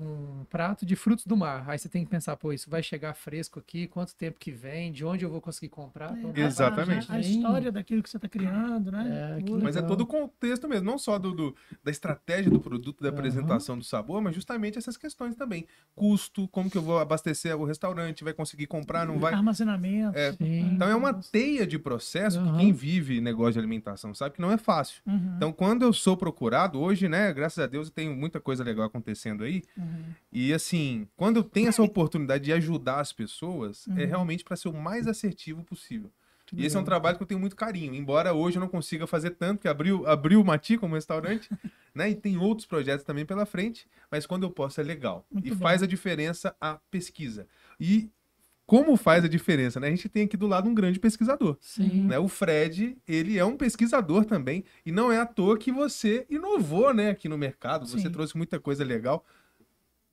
B: um prato de frutos do mar. Aí você tem que pensar, pô, isso vai chegar fresco aqui, quanto tempo que vem, de onde eu vou conseguir comprar. Então,
D: É, a-
G: Exatamente.
D: A, a história daquilo que você está criando, né?
B: É, que.
G: Mas é todo o contexto mesmo, não só do, do- da estratégia do produto, da
B: Aham.
G: apresentação do sabor, mas justamente essas questões também. Custo, como que eu vou abastecer o restaurante, vai conseguir comprar, não vai.
D: Armazenamento.
G: É,
B: Sim.
G: Então é uma teia de processo que
B: Aham.
G: quem vive negócio de alimentação sabe que não é fácil.
D: Uhum,
G: Então quando eu sou procurado, hoje, né, graças a Deus, eu tenho muita coisa legal acontecendo aí.
D: uhum.
G: E assim, quando eu tenho essa oportunidade de ajudar as pessoas, é
D: Uhum.
G: realmente para ser o mais assertivo possível. E esse é um trabalho que eu tenho muito carinho. Embora hoje eu não consiga fazer tanto, que abriu, abriu o Mati como restaurante, né? E tem outros projetos também pela frente, mas quando eu posso é legal.
D: Muito
G: e
D: bom.
G: faz a diferença a pesquisa. E como faz a diferença, né? A gente tem aqui do lado um grande pesquisador.
B: Sim.
G: Né? O Fred, ele é um pesquisador também, e não é à toa que você inovou, né, aqui no mercado, você
D: Sim.
G: trouxe muita coisa legal.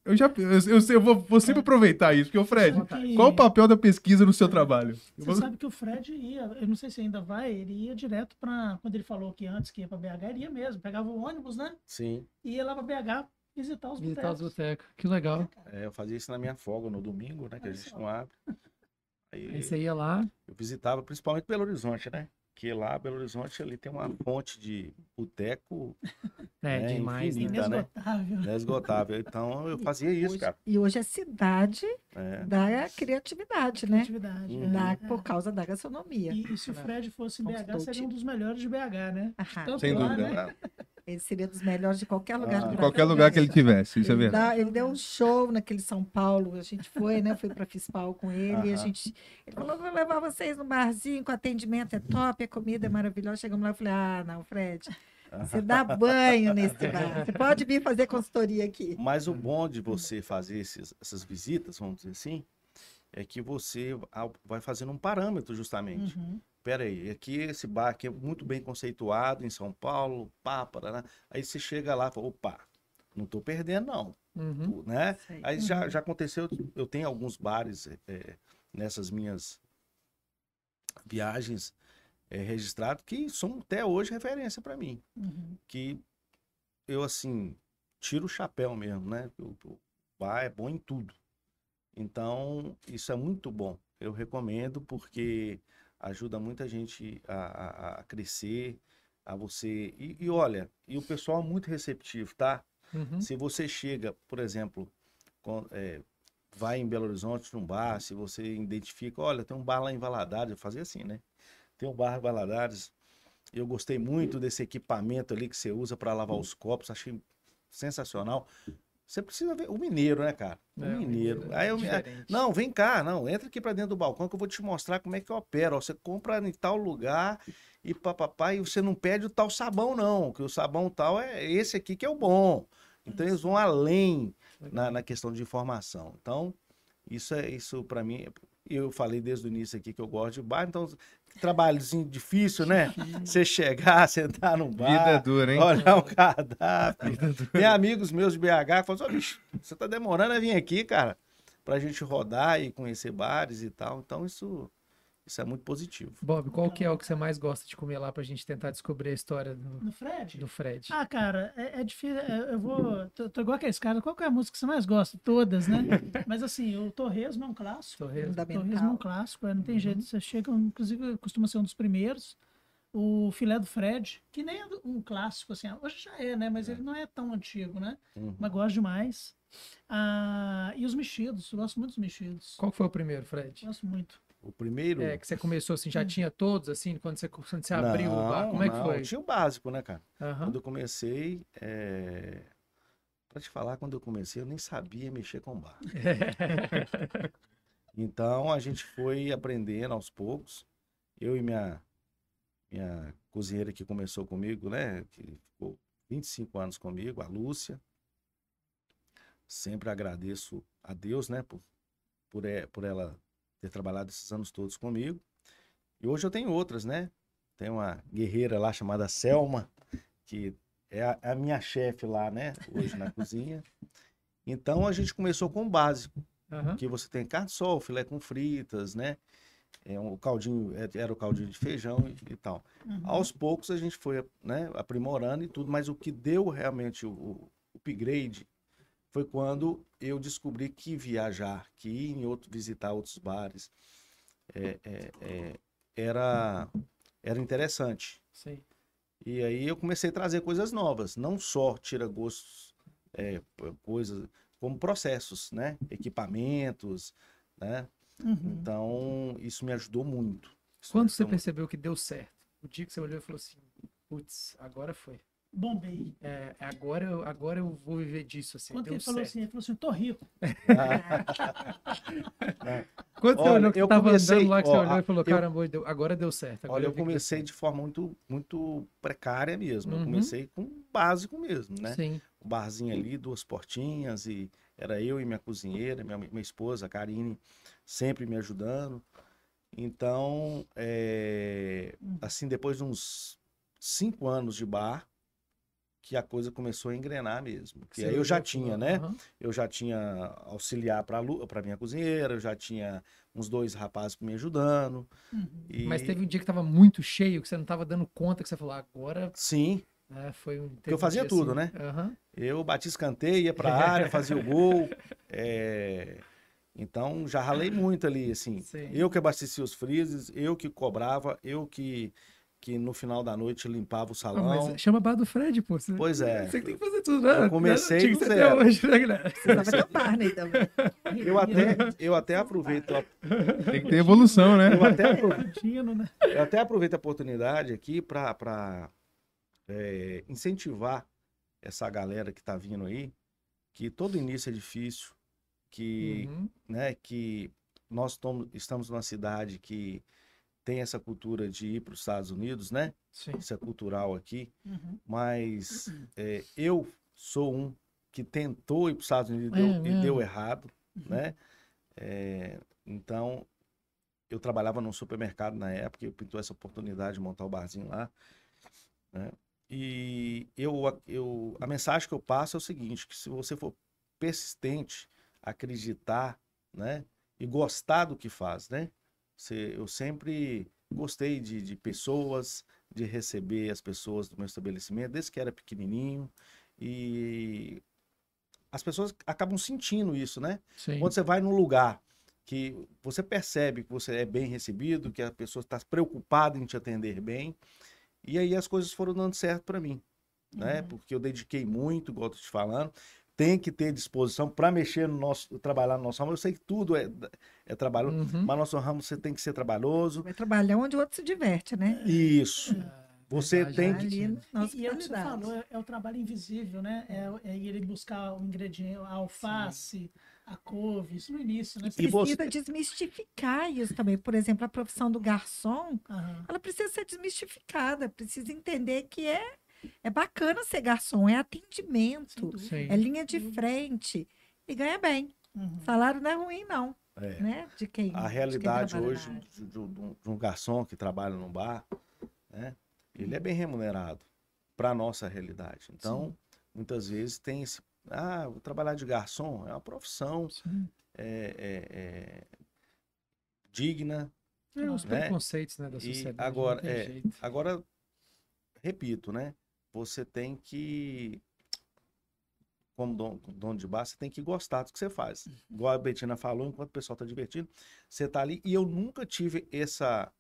G: Eu já eu, eu, eu vou, vou sempre aproveitar isso, porque o Fred,
D: que-
G: qual o papel da pesquisa no seu trabalho? Eu
D: Você
G: vou-
D: sabe que o Fred ia, eu não sei se ainda vai, ele ia direto para quando ele falou que antes que ia para BH, ele ia mesmo, pegava o ônibus, né?
F: Sim.
D: E ia lá para BH visitar os
B: Visitar os
D: botecos.
B: botecos. Que legal.
F: É, eu fazia isso na minha folga no domingo, né? Que a gente não abre. Aí
B: Aí você ia lá.
F: eu visitava principalmente Belo Horizonte, né? Que lá, Belo Horizonte, ali tem uma fonte de boteco
B: É,
F: É,
B: demais, né?
F: infinita. né?
D: Inesgotável.
F: inesgotável. Então eu fazia isso,
E: hoje,
F: cara.
E: E hoje a cidade
F: É.
E: da criatividade, né?
D: Atividade.
F: Uhum.
D: é.
E: Da,
D: É.
E: por causa da gastronomia.
D: E, e se o Fred fosse em BH, seria um dos melhores de BH, né?
E: Aham.
D: Tanto
G: Sem
D: lá,
G: dúvida.
D: né?
E: Ele seria dos melhores de qualquer lugar
F: Ah,
E: Brasil.
G: qualquer lugar que ele tivesse, isso é
E: Ele,
G: verdade.
E: dá- ele deu um show naquele São Paulo, a gente foi, né? Foi para Fispal com ele, e a
F: Aham.
E: gente. Ele falou: vou levar vocês no barzinho, com atendimento é top, a comida é maravilhosa. Chegamos lá e falei: ah, não, Fred, você dá banho nesse bar. Você pode vir fazer consultoria aqui.
F: Mas o bom de você fazer esses- essas visitas, vamos dizer assim, é que você a- vai fazendo um parâmetro justamente.
D: Uhum.
F: Pera aí, aqui esse bar aqui é muito bem conceituado em São Paulo, pá, parará. Aí você chega lá e fala, opa, não tô perdendo não,
B: Uhum.
F: né?
E: Sei.
F: Aí já, já aconteceu, eu tenho alguns bares é, nessas minhas viagens é, registrados que são até hoje referência para mim.
D: Uhum.
F: Que eu, assim, tiro o chapéu mesmo, né? O bar é bom em tudo. Então, isso é muito bom. Eu recomendo porque ajuda muita gente a, a- a crescer, a você. E, e olha, e o pessoal é muito receptivo, tá?
B: Uhum.
F: Se você chega, por exemplo, com- é, vai em Belo Horizonte num bar, se você identifica, olha, tem um bar lá em Valadares, eu fazia assim, né? Tem um bar em Valadares, eu gostei muito desse equipamento ali que você usa para lavar os copos, achei sensacional. Você precisa ver o mineiro, né, cara? O
B: É,
F: mineiro.
B: mineiro é
F: Aí eu,
B: diferente.
F: não, vem cá, não, entra aqui para dentro do balcão que eu vou te mostrar como é que opera. Ó, você compra em tal lugar e papapá, e você não pede o tal sabão, não, que o sabão tal é esse aqui que é o bom. Então eles vão além na, na questão de informação. Então, isso é isso para mim. Eu falei desde o início aqui que eu gosto de bar, então trabalhozinho difícil, né? Você chegar, sentar num bar,
G: Vida é dura, hein?
F: olhar um cardápio. Tem amigos meus de BH que falam assim, "Ô, bicho, você tá demorando a vir aqui, cara, pra gente rodar e conhecer bares e tal. Então isso, isso é muito positivo.
B: Bob, qual que é o que você mais gosta de comer lá pra gente tentar descobrir a história do,
D: No Fred?
B: do Fred?
D: Ah, cara, é, é difícil. é, eu vou. Tô, tô igual aqueles caras. Qual que é a música que você mais gosta? Todas, né? Mas assim, o Torresmo é um clássico.
B: Torresmo.
D: Torresmo é um clássico, é, não tem jeito. Você chega, inclusive, costuma ser um dos primeiros. O filé do Fred, que nem é um clássico, assim, hoje já é, né? Mas ele não é tão antigo, né?
F: Uhum.
D: Mas gosto demais. Ah, e os mexidos, eu gosto muito dos mexidos.
B: Qual que foi o primeiro, Fred?
D: Gosto muito.
F: O primeiro.
B: É, que você começou assim, já tinha todos, assim, quando você, quando você abriu o bar, como é que
F: não,
B: foi?
F: Tinha o básico, né, cara?
B: Aham.
F: Quando eu comecei, é... para te falar, quando eu comecei, eu nem sabia mexer com bar. Então a gente foi aprendendo aos poucos. Eu e minha, minha cozinheira que começou comigo, né? Que ficou 25 anos comigo, a Lúcia. Sempre agradeço a Deus, né? Por, por, e- por ela ter trabalhado esses anos todos comigo. E hoje eu tenho outras, né? Tem uma guerreira lá chamada Selma, que é a, é a minha chefe lá, né? Hoje na cozinha. Então a gente começou com o básico
B: Aham.
F: que você tem carne de sol, filé com fritas, né? É, um- o caldinho é, era o caldinho de feijão e, e tal.
D: Uhum.
F: Aos poucos a gente foi né, aprimorando e tudo, mas o que deu realmente o, o upgrade foi quando eu descobri que viajar, que ir em outro, visitar outros bares, é, é, é, era, era interessante.
B: Sim.
F: E aí eu comecei a trazer coisas novas, não só tira gostos, é, coisas, como processos, né? Equipamentos, né?
D: Uhum.
F: Então, isso me ajudou muito.
B: Quando
F: me
B: você percebeu que deu certo? O dia que você olhou e falou assim, putz, agora foi.
D: Bombei.
B: É, agora, eu, agora eu vou viver disso, assim,
D: Quando ele falou
B: certo.
D: assim, ele falou assim, tô rico.
B: Quando você
F: Olha,
B: olhou que
F: eu
B: tava
F: comecei-
B: andando lá, que você
F: ó,
B: olhou e falou,
F: eu-
B: caramba, deu- agora deu certo. agora
F: Olha, eu
B: deu
F: comecei
B: certo."
F: de forma muito, muito precária mesmo. Eu
B: Uhum.
F: comecei com o básico mesmo, né?
B: Sim,
F: um barzinho ali, duas portinhas, e era eu e minha cozinheira, minha, minha esposa, a Karine, sempre me ajudando. Então, é, assim, depois de uns cinco anos de bar, que a coisa começou a engrenar mesmo. Que aí eu já tinha, né?
B: "Aham."
F: Eu já tinha auxiliar para para minha cozinheira, eu já tinha uns dois rapazes me ajudando.
D: Uhum.
F: E...
B: Mas teve um dia que tava muito cheio, que você não tava dando conta, que você falou, agora
F: Sim,
B: né, foi um.
F: eu fazia tudo, né?
B: Aham.
F: Eu bati escanteio, ia pra área, fazia o gol. é, Então já ralei muito ali, assim.
B: Sim.
F: Eu que abastecia os freezes, eu que cobrava, eu que, que no final da noite limpava o
B: Ah,
F: salão.
B: mas chama bar do Fred, pô. Você,
F: Pois é.
B: Você que tem que fazer tudo, né?
F: Eu comecei do zero.
B: hoje, né,
E: ter o Barney também.
F: Eu até, eu até aproveito, a-
G: Tem que ter evolução, né?
F: eu até aproveito,
D: né?
F: eu até aproveito a oportunidade aqui para incentivar essa galera que tá vindo aí, que todo início é difícil, que
B: Uhum.
F: né, que nós estamos numa cidade que tem essa cultura de ir para os Estados Unidos, né?
B: Sim.
F: Isso é cultural aqui,
D: Uhum.
F: mas é, eu sou um que tentou ir para os Estados Unidos e
B: É
F: deu, e deu errado, né? É, então, eu trabalhava num supermercado na época, eu pintou essa oportunidade de montar o barzinho lá, né? E eu, eu, a mensagem que eu passo é o seguinte, que se você for persistente, acreditar, né? E gostar do que faz, né? Você, eu sempre gostei de, de pessoas, de receber as pessoas do meu estabelecimento, desde que era pequenininho. E as pessoas acabam sentindo isso, né?
B: Sim.
F: Quando você vai num lugar que você percebe que você é bem recebido, que a pessoa está preocupada em te atender bem, e aí as coisas foram dando certo para mim, né? Porque eu dediquei muito, tô te falando, tem que ter disposição para mexer no nosso, trabalhar no nosso ramo. Eu sei que tudo é, é trabalho,
B: Uhum.
F: mas nosso ramo você tem que ser trabalhoso.
E: Vai trabalhar onde o outro se diverte, né?
F: Isso. Você
B: Verdade,
F: tem que
E: Ali
D: E, e é o que você falou, é, é o trabalho invisível, né? É, é ele buscar o ingrediente, a alface, a couve, isso no início, né?
F: E você-
E: Precisa desmistificar isso também. Por exemplo, a profissão do garçom,
D: Aham.
E: ela precisa ser desmistificada. Precisa entender que é, é bacana ser garçom, é atendimento.
B: Sim.
E: é linha de frente. E ganha bem.
D: Uhum.
E: Salário não é ruim, não.
F: É.
E: Né? De quem.
F: A
E: quem
F: realidade
E: trabalha
F: hoje de, de um- de um garçom que trabalha num bar, né? Ele é bem remunerado para nossa realidade. Então, muitas vezes tem esse, ah, vou trabalhar de garçom é uma profissão
B: Sim.
F: é, é, é, digna.
B: É, os
F: né?
B: preconceitos, né, da
F: E
B: sociedade.
F: agora,
B: não tem
F: é. Agora, repito, né? Você tem que, como dono, dono de bar, você tem que gostar do que você faz. Igual a Betina falou, enquanto o pessoal está divertindo, você tá ali. E eu nunca tive essa.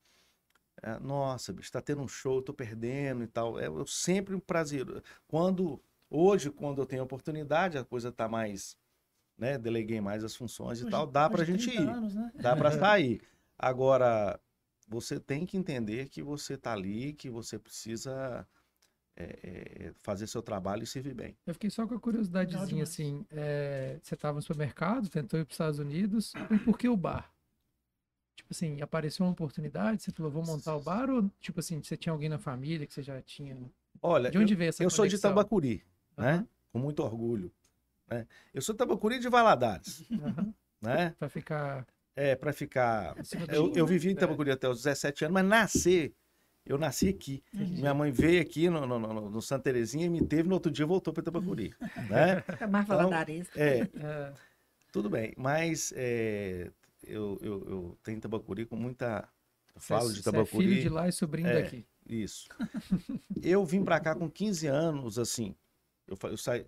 F: é, Nossa, bicho, tá tendo um show, tô perdendo e tal. É, eu sempre um prazer. Quando, hoje, quando eu tenho oportunidade, a coisa tá mais, né? Deleguei mais as funções e
D: Hoje-
F: tal, dá pra
D: hoje
F: gente
D: 30
F: ir.
D: anos, né?
F: Dá para sair. Agora, você tem que entender que você tá ali, que você precisa é, é, fazer seu trabalho e servir bem.
B: Eu fiquei só com a curiosidadezinha, assim, é, você estava no supermercado, tentou ir para os Estados Unidos, e por que o bar? Tipo assim, apareceu uma oportunidade, você falou, vou montar o bar, ou tipo assim, você tinha alguém na família que você já tinha?
F: Olha,
B: De onde
F: eu,
B: veio essa
F: eu sou de
B: conexão?
F: Tambacuri, né? Com muito orgulho. Né? Eu sou de Tambacuri de Valadares,
B: aham.
F: né?
B: Pra ficar...
F: É, para ficar... Eu, eu
B: né?
F: vivi em
B: É.
F: Tambacuri até os 17 anos, mas nascer, eu nasci aqui. Minha mãe veio aqui no, no, no, no Santa Terezinha e me teve, no outro dia voltou para Tambacuri, né?
E: É mais
F: Então. É,
B: É,
F: Tudo bem, mas é, eu, eu, eu tenho Tambacuri com muita, falo
B: Cê-
F: de
B: cê é
F: Tabacuri.
B: filho de lá e sobrinho
F: É.
B: daqui.
F: Isso. Eu vim pra cá com 15 anos, assim. Eu, eu saí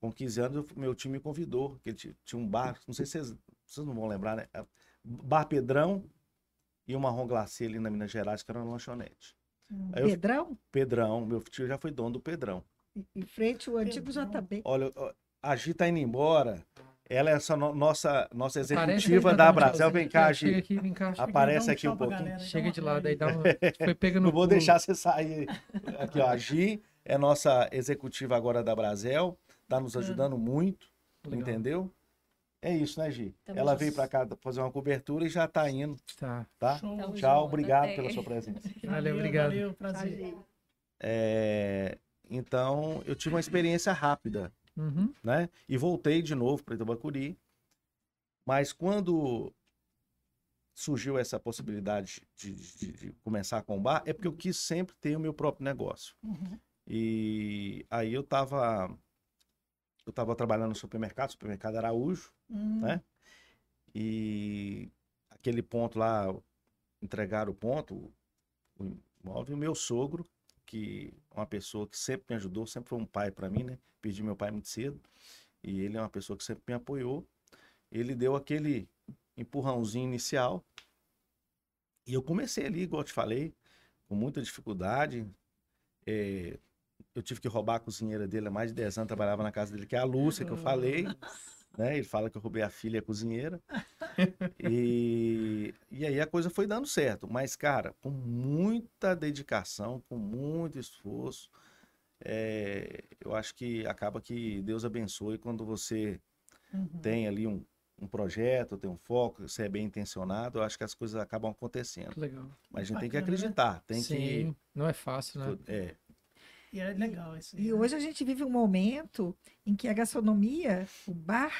F: com 15 anos, eu- meu time me convidou, que tinha um bar, não sei se vocês, vocês não vão lembrar, né? É, Bar Pedrão e o Marrom Glacê ali na Minas Gerais, que era uma lanchonete. Aí eu-
E: Pedrão,
F: Pedrão, meu tio já foi dono do Pedrão.
E: em frente ao antigo
D: Pedrão.
E: JB.
F: Olha, a Gi tá indo embora. Ela é essa no- nossa, nossa executiva da Brasil. Vem cá, Gi.
B: aqui, vem cá.
F: Ah, Aparece aqui um pouquinho.
D: galera,
B: Chega de lado aí, dá uma... Foi pega no
F: Não vou
B: pulo.
F: deixar você sair. Aqui, ó. A Gi é nossa executiva agora da Brasel. Tá nos ajudando muito,
B: Legal.
F: entendeu? É isso, né, Gi?
E: Tamo
F: Ela
E: junto.
F: veio pra cá fazer uma cobertura e já tá indo,
B: Tá.
F: tá?
D: Show.
F: Tchau,
E: junto,
F: obrigado
E: até.
F: pela sua presença.
B: Valeu, obrigado.
D: Valeu, prazer.
F: É, Então, eu tive uma experiência rápida.
B: Uhum.
F: né? E voltei de novo para Itabacuri. Mas quando surgiu essa possibilidade de, de- de começar com o bar, é porque eu quis sempre ter o meu próprio negócio.
D: Uhum.
F: E aí eu estava eu tava trabalhando no supermercado, supermercado Araújo,
D: Hum,
F: né? E aquele ponto lá, entregaram o ponto, o imóvel, o meu sogro, que é uma pessoa que sempre me ajudou, sempre foi um pai para mim, né? Perdi meu pai muito cedo, e ele é uma pessoa que sempre me apoiou. Ele deu aquele empurrãozinho inicial, e eu comecei ali, igual eu te falei, com muita dificuldade. É, eu tive que roubar a cozinheira dele há mais de 10 anos, trabalhava na casa dele, que é a Lúcia, que eu falei né? Ele fala que eu roubei a filha a cozinheira. E, e aí a coisa foi dando certo. Mas, cara, com muita dedicação, com muito esforço, é, eu acho que acaba que Deus abençoe quando você
D: uhum.
F: tem ali um, um projeto, tem um foco, você é bem intencionado, eu acho que as coisas acabam acontecendo.
B: Que legal.
F: Mas a gente tem que
D: Bacana, né?
F: acreditar, tem
B: Sim, não é fácil, né?
F: que. É,
D: E é legal isso.
E: E
D: né?
E: hoje a gente vive um momento em que a gastronomia, o bar,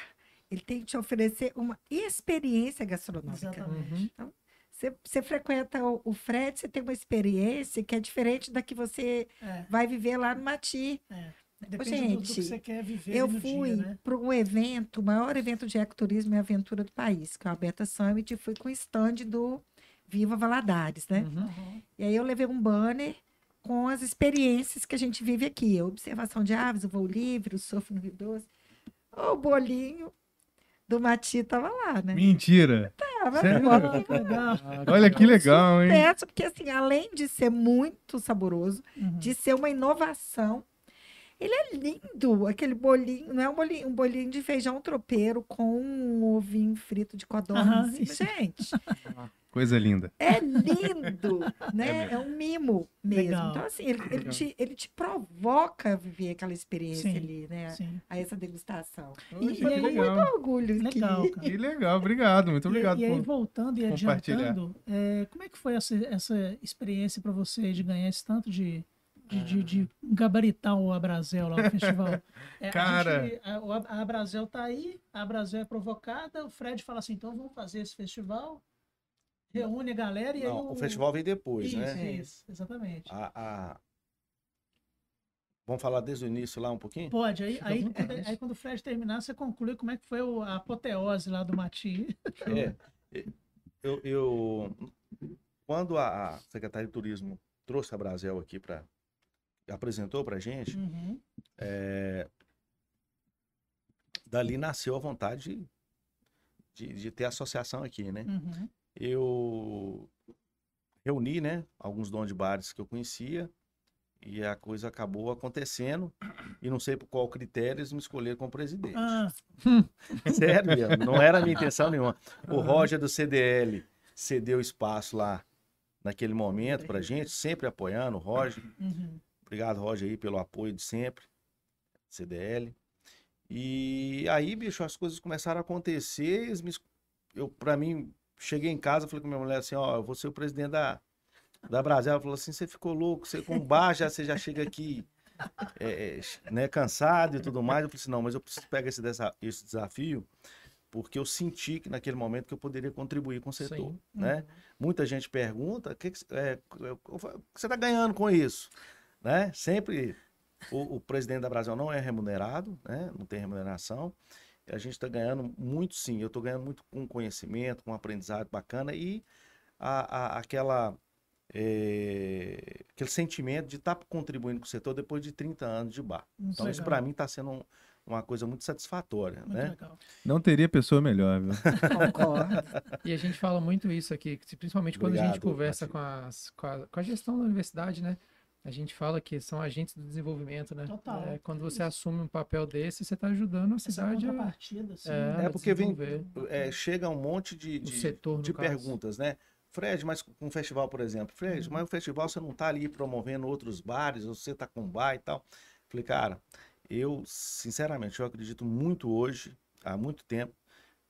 E: ele tem que te oferecer uma experiência gastronômica.
D: Exatamente.
B: Uhum.
E: Você, você frequenta o, o Fred, você tem uma experiência que é diferente da que você
D: É,
E: vai viver lá no Mati.
D: depende do- do,
E: gente,
D: que você quer viver
E: Eu
D: no
E: fui
D: né?
E: para um evento, o maior evento de ecoturismo e aventura do país, que é o Alberta Summit, e fui com o stand do Viva Valadares, né?
B: Uhum.
E: E aí eu levei um banner com as experiências que a gente vive aqui. A observação de aves, o voo livre, o surf no Rio Doce. O bolinho do Mati tava lá, né?
G: Mentira.
E: Tava
G: Sério?
B: Ah,
G: Olha que legal, hein?
E: sucesso, porque assim, além de ser muito saboroso,
D: Uhum.
E: de ser uma inovação, ele é lindo, aquele bolinho, não é um bolinho, um bolinho de feijão tropeiro com um ovinho frito de codorna
D: Aham,
E: em cima.
D: isso.
E: Gente,
G: Coisa linda.
E: é lindo, né?
G: mesmo.
E: É, um mimo mesmo.
D: Legal.
E: Então, assim, ele, ele, te, ele te provoca a viver aquela experiência
D: Sim,
E: ali, né?
D: Sim.
E: A essa degustação.
D: E-
E: E foi
D: aí-
E: com muito orgulho aqui.
D: Legal, cara.
G: Que legal, obrigado, muito obrigado
D: E, e aí,
G: por
D: voltando e adiantando, é, como é que foi essa, essa experiência para você de ganhar esse tanto de, de, de, de gabaritar o Abrazel lá no festival? É, a
G: Cara.
D: gente- a, o Ab- a Abrazel tá aí, a Abrazel é provocada, o Fred fala assim, então vamos fazer esse festival, reúne a galera e aí
F: não, o festival vem depois,
D: Isso,
F: né?
D: isso, exatamente.
F: A, a- Vamos falar desde o início lá um pouquinho?
D: Pode, aí, aí, aí quando o Fred terminar, você conclui como é que foi o- a apoteose lá do Mati.
F: É, eu, eu- quando a, a Secretaria de Turismo trouxe a Brasel aqui para apresentou para gente,
D: Uhum.
F: dali nasceu a vontade de, de, de ter associação aqui, né?
D: Uhum.
F: Eu reuni, né, alguns donos de bares que eu conhecia e a coisa acabou acontecendo e não sei por qual critério eles me escolheram como presidente.
D: Ah,
F: Sério, mesmo, não era a minha intenção nenhuma. O Roger do CDL cedeu espaço lá naquele momento pra gente, sempre apoiando o Roger.
D: uhum.
F: Obrigado, Roger, aí, pelo apoio de sempre. CDL. E aí, bicho, as coisas começaram a acontecer. eles me Eu, pra mim, cheguei em casa, falei com minha mulher assim, ó, eu vou ser o presidente da, da Brasil. Ela falou assim, você ficou louco, você com bar, já, você já chega aqui é, né, cansado e tudo mais. Eu falei assim, não, mas eu preciso pegar esse, esse desafio, porque eu senti que naquele momento que eu poderia contribuir com o setor,
B: Sim.
F: né? Muita gente pergunta, o que, que você- é, você está ganhando com isso? Né? Sempre o, o presidente da Brasil não é remunerado, né? Não tem remuneração. A gente está ganhando muito sim. Eu estou ganhando muito com conhecimento, com aprendizado bacana e a, a- aquela, é, aquele sentimento de estar contribuindo com o setor depois de 30 anos de bar.
D: Muito
F: Então, isso
D: legal,
F: para mim está sendo um- uma coisa muito satisfatória,
D: muito
F: né?
D: legal.
G: Não teria pessoa melhor, viu?
E: Concordo.
B: E a gente fala muito isso aqui, principalmente quando a gente
F: Obrigado,
B: conversa com, as, com, a, com a gestão da universidade, né? A gente fala que são agentes do desenvolvimento, né?
D: Total.
B: É, quando você assume um papel desse, você está ajudando a
D: Essa
B: cidade a,
D: contrapartida, assim,
B: é,
F: É
B: a
F: porque vem- É, chega um monte de, de,
B: setor,
F: de perguntas, né? Fred, mas com um festival, por exemplo, Fred,
B: Uhum.
F: mas o festival você não tá ali promovendo outros bares, você tá com bar e tal. Falei, cara, eu, sinceramente, eu acredito muito hoje, há muito tempo,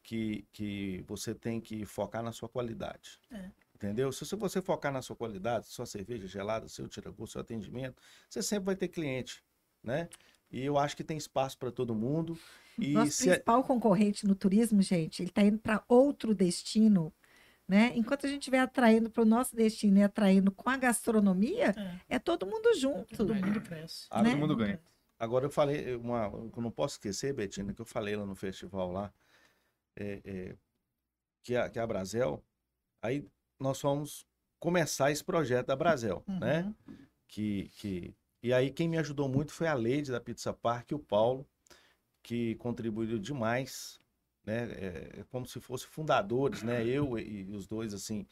F: que, que você tem que focar na sua qualidade.
D: É.
F: Entendeu? Se você focar na sua qualidade, sua cerveja gelada, seu tiragosto, seu atendimento, você sempre vai ter cliente, né? E eu acho que tem espaço para todo mundo. E
E: Nosso
F: se a-
E: principal concorrente no turismo, gente, ele está indo para outro destino, né? Enquanto a gente estiver atraindo para o nosso destino e atraindo com a gastronomia,
D: É,
E: é todo mundo junto.
D: todo mundo cresce.
F: Ah,
E: né?
G: Todo mundo ganha.
F: Agora eu falei, uma, eu não posso esquecer, Betina, que eu falei lá no festival lá, é, é, que, a, que a Brasel, aí nós fomos começar esse projeto da Brasel,
D: Uhum.
F: né? Que, que, e aí quem me ajudou muito foi a Leide da Pizza Park e o Paulo, que contribuíram demais, né? É, é como se fossem fundadores, né? Eu e, e os dois, assim,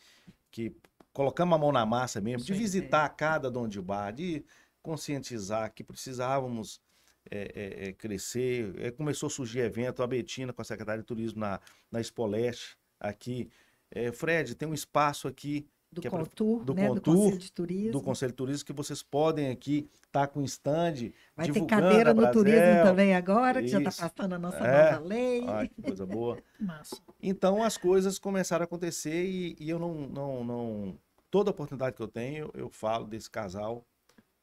F: que colocamos a mão na massa mesmo, de visitar cada dono de bar, de conscientizar que precisávamos é, é, é, crescer. É, começou a surgir evento, a Betina com a secretária de turismo na, na Expoleste, aqui. É, Fred, tem um espaço aqui
E: Do
F: que é
E: Contour,
F: do
E: né?
F: Contour,
E: do Conselho de Turismo.
F: do Conselho de Turismo que vocês podem aqui estar com stand.
E: Vai ter cadeira no turismo também agora, que já está
F: Isso.
E: passando a nossa
F: É.
E: nova lei.
F: Ai, que coisa boa. Então as coisas começaram a acontecer e, e eu não, não, não. Toda oportunidade que eu tenho, eu falo desse casal,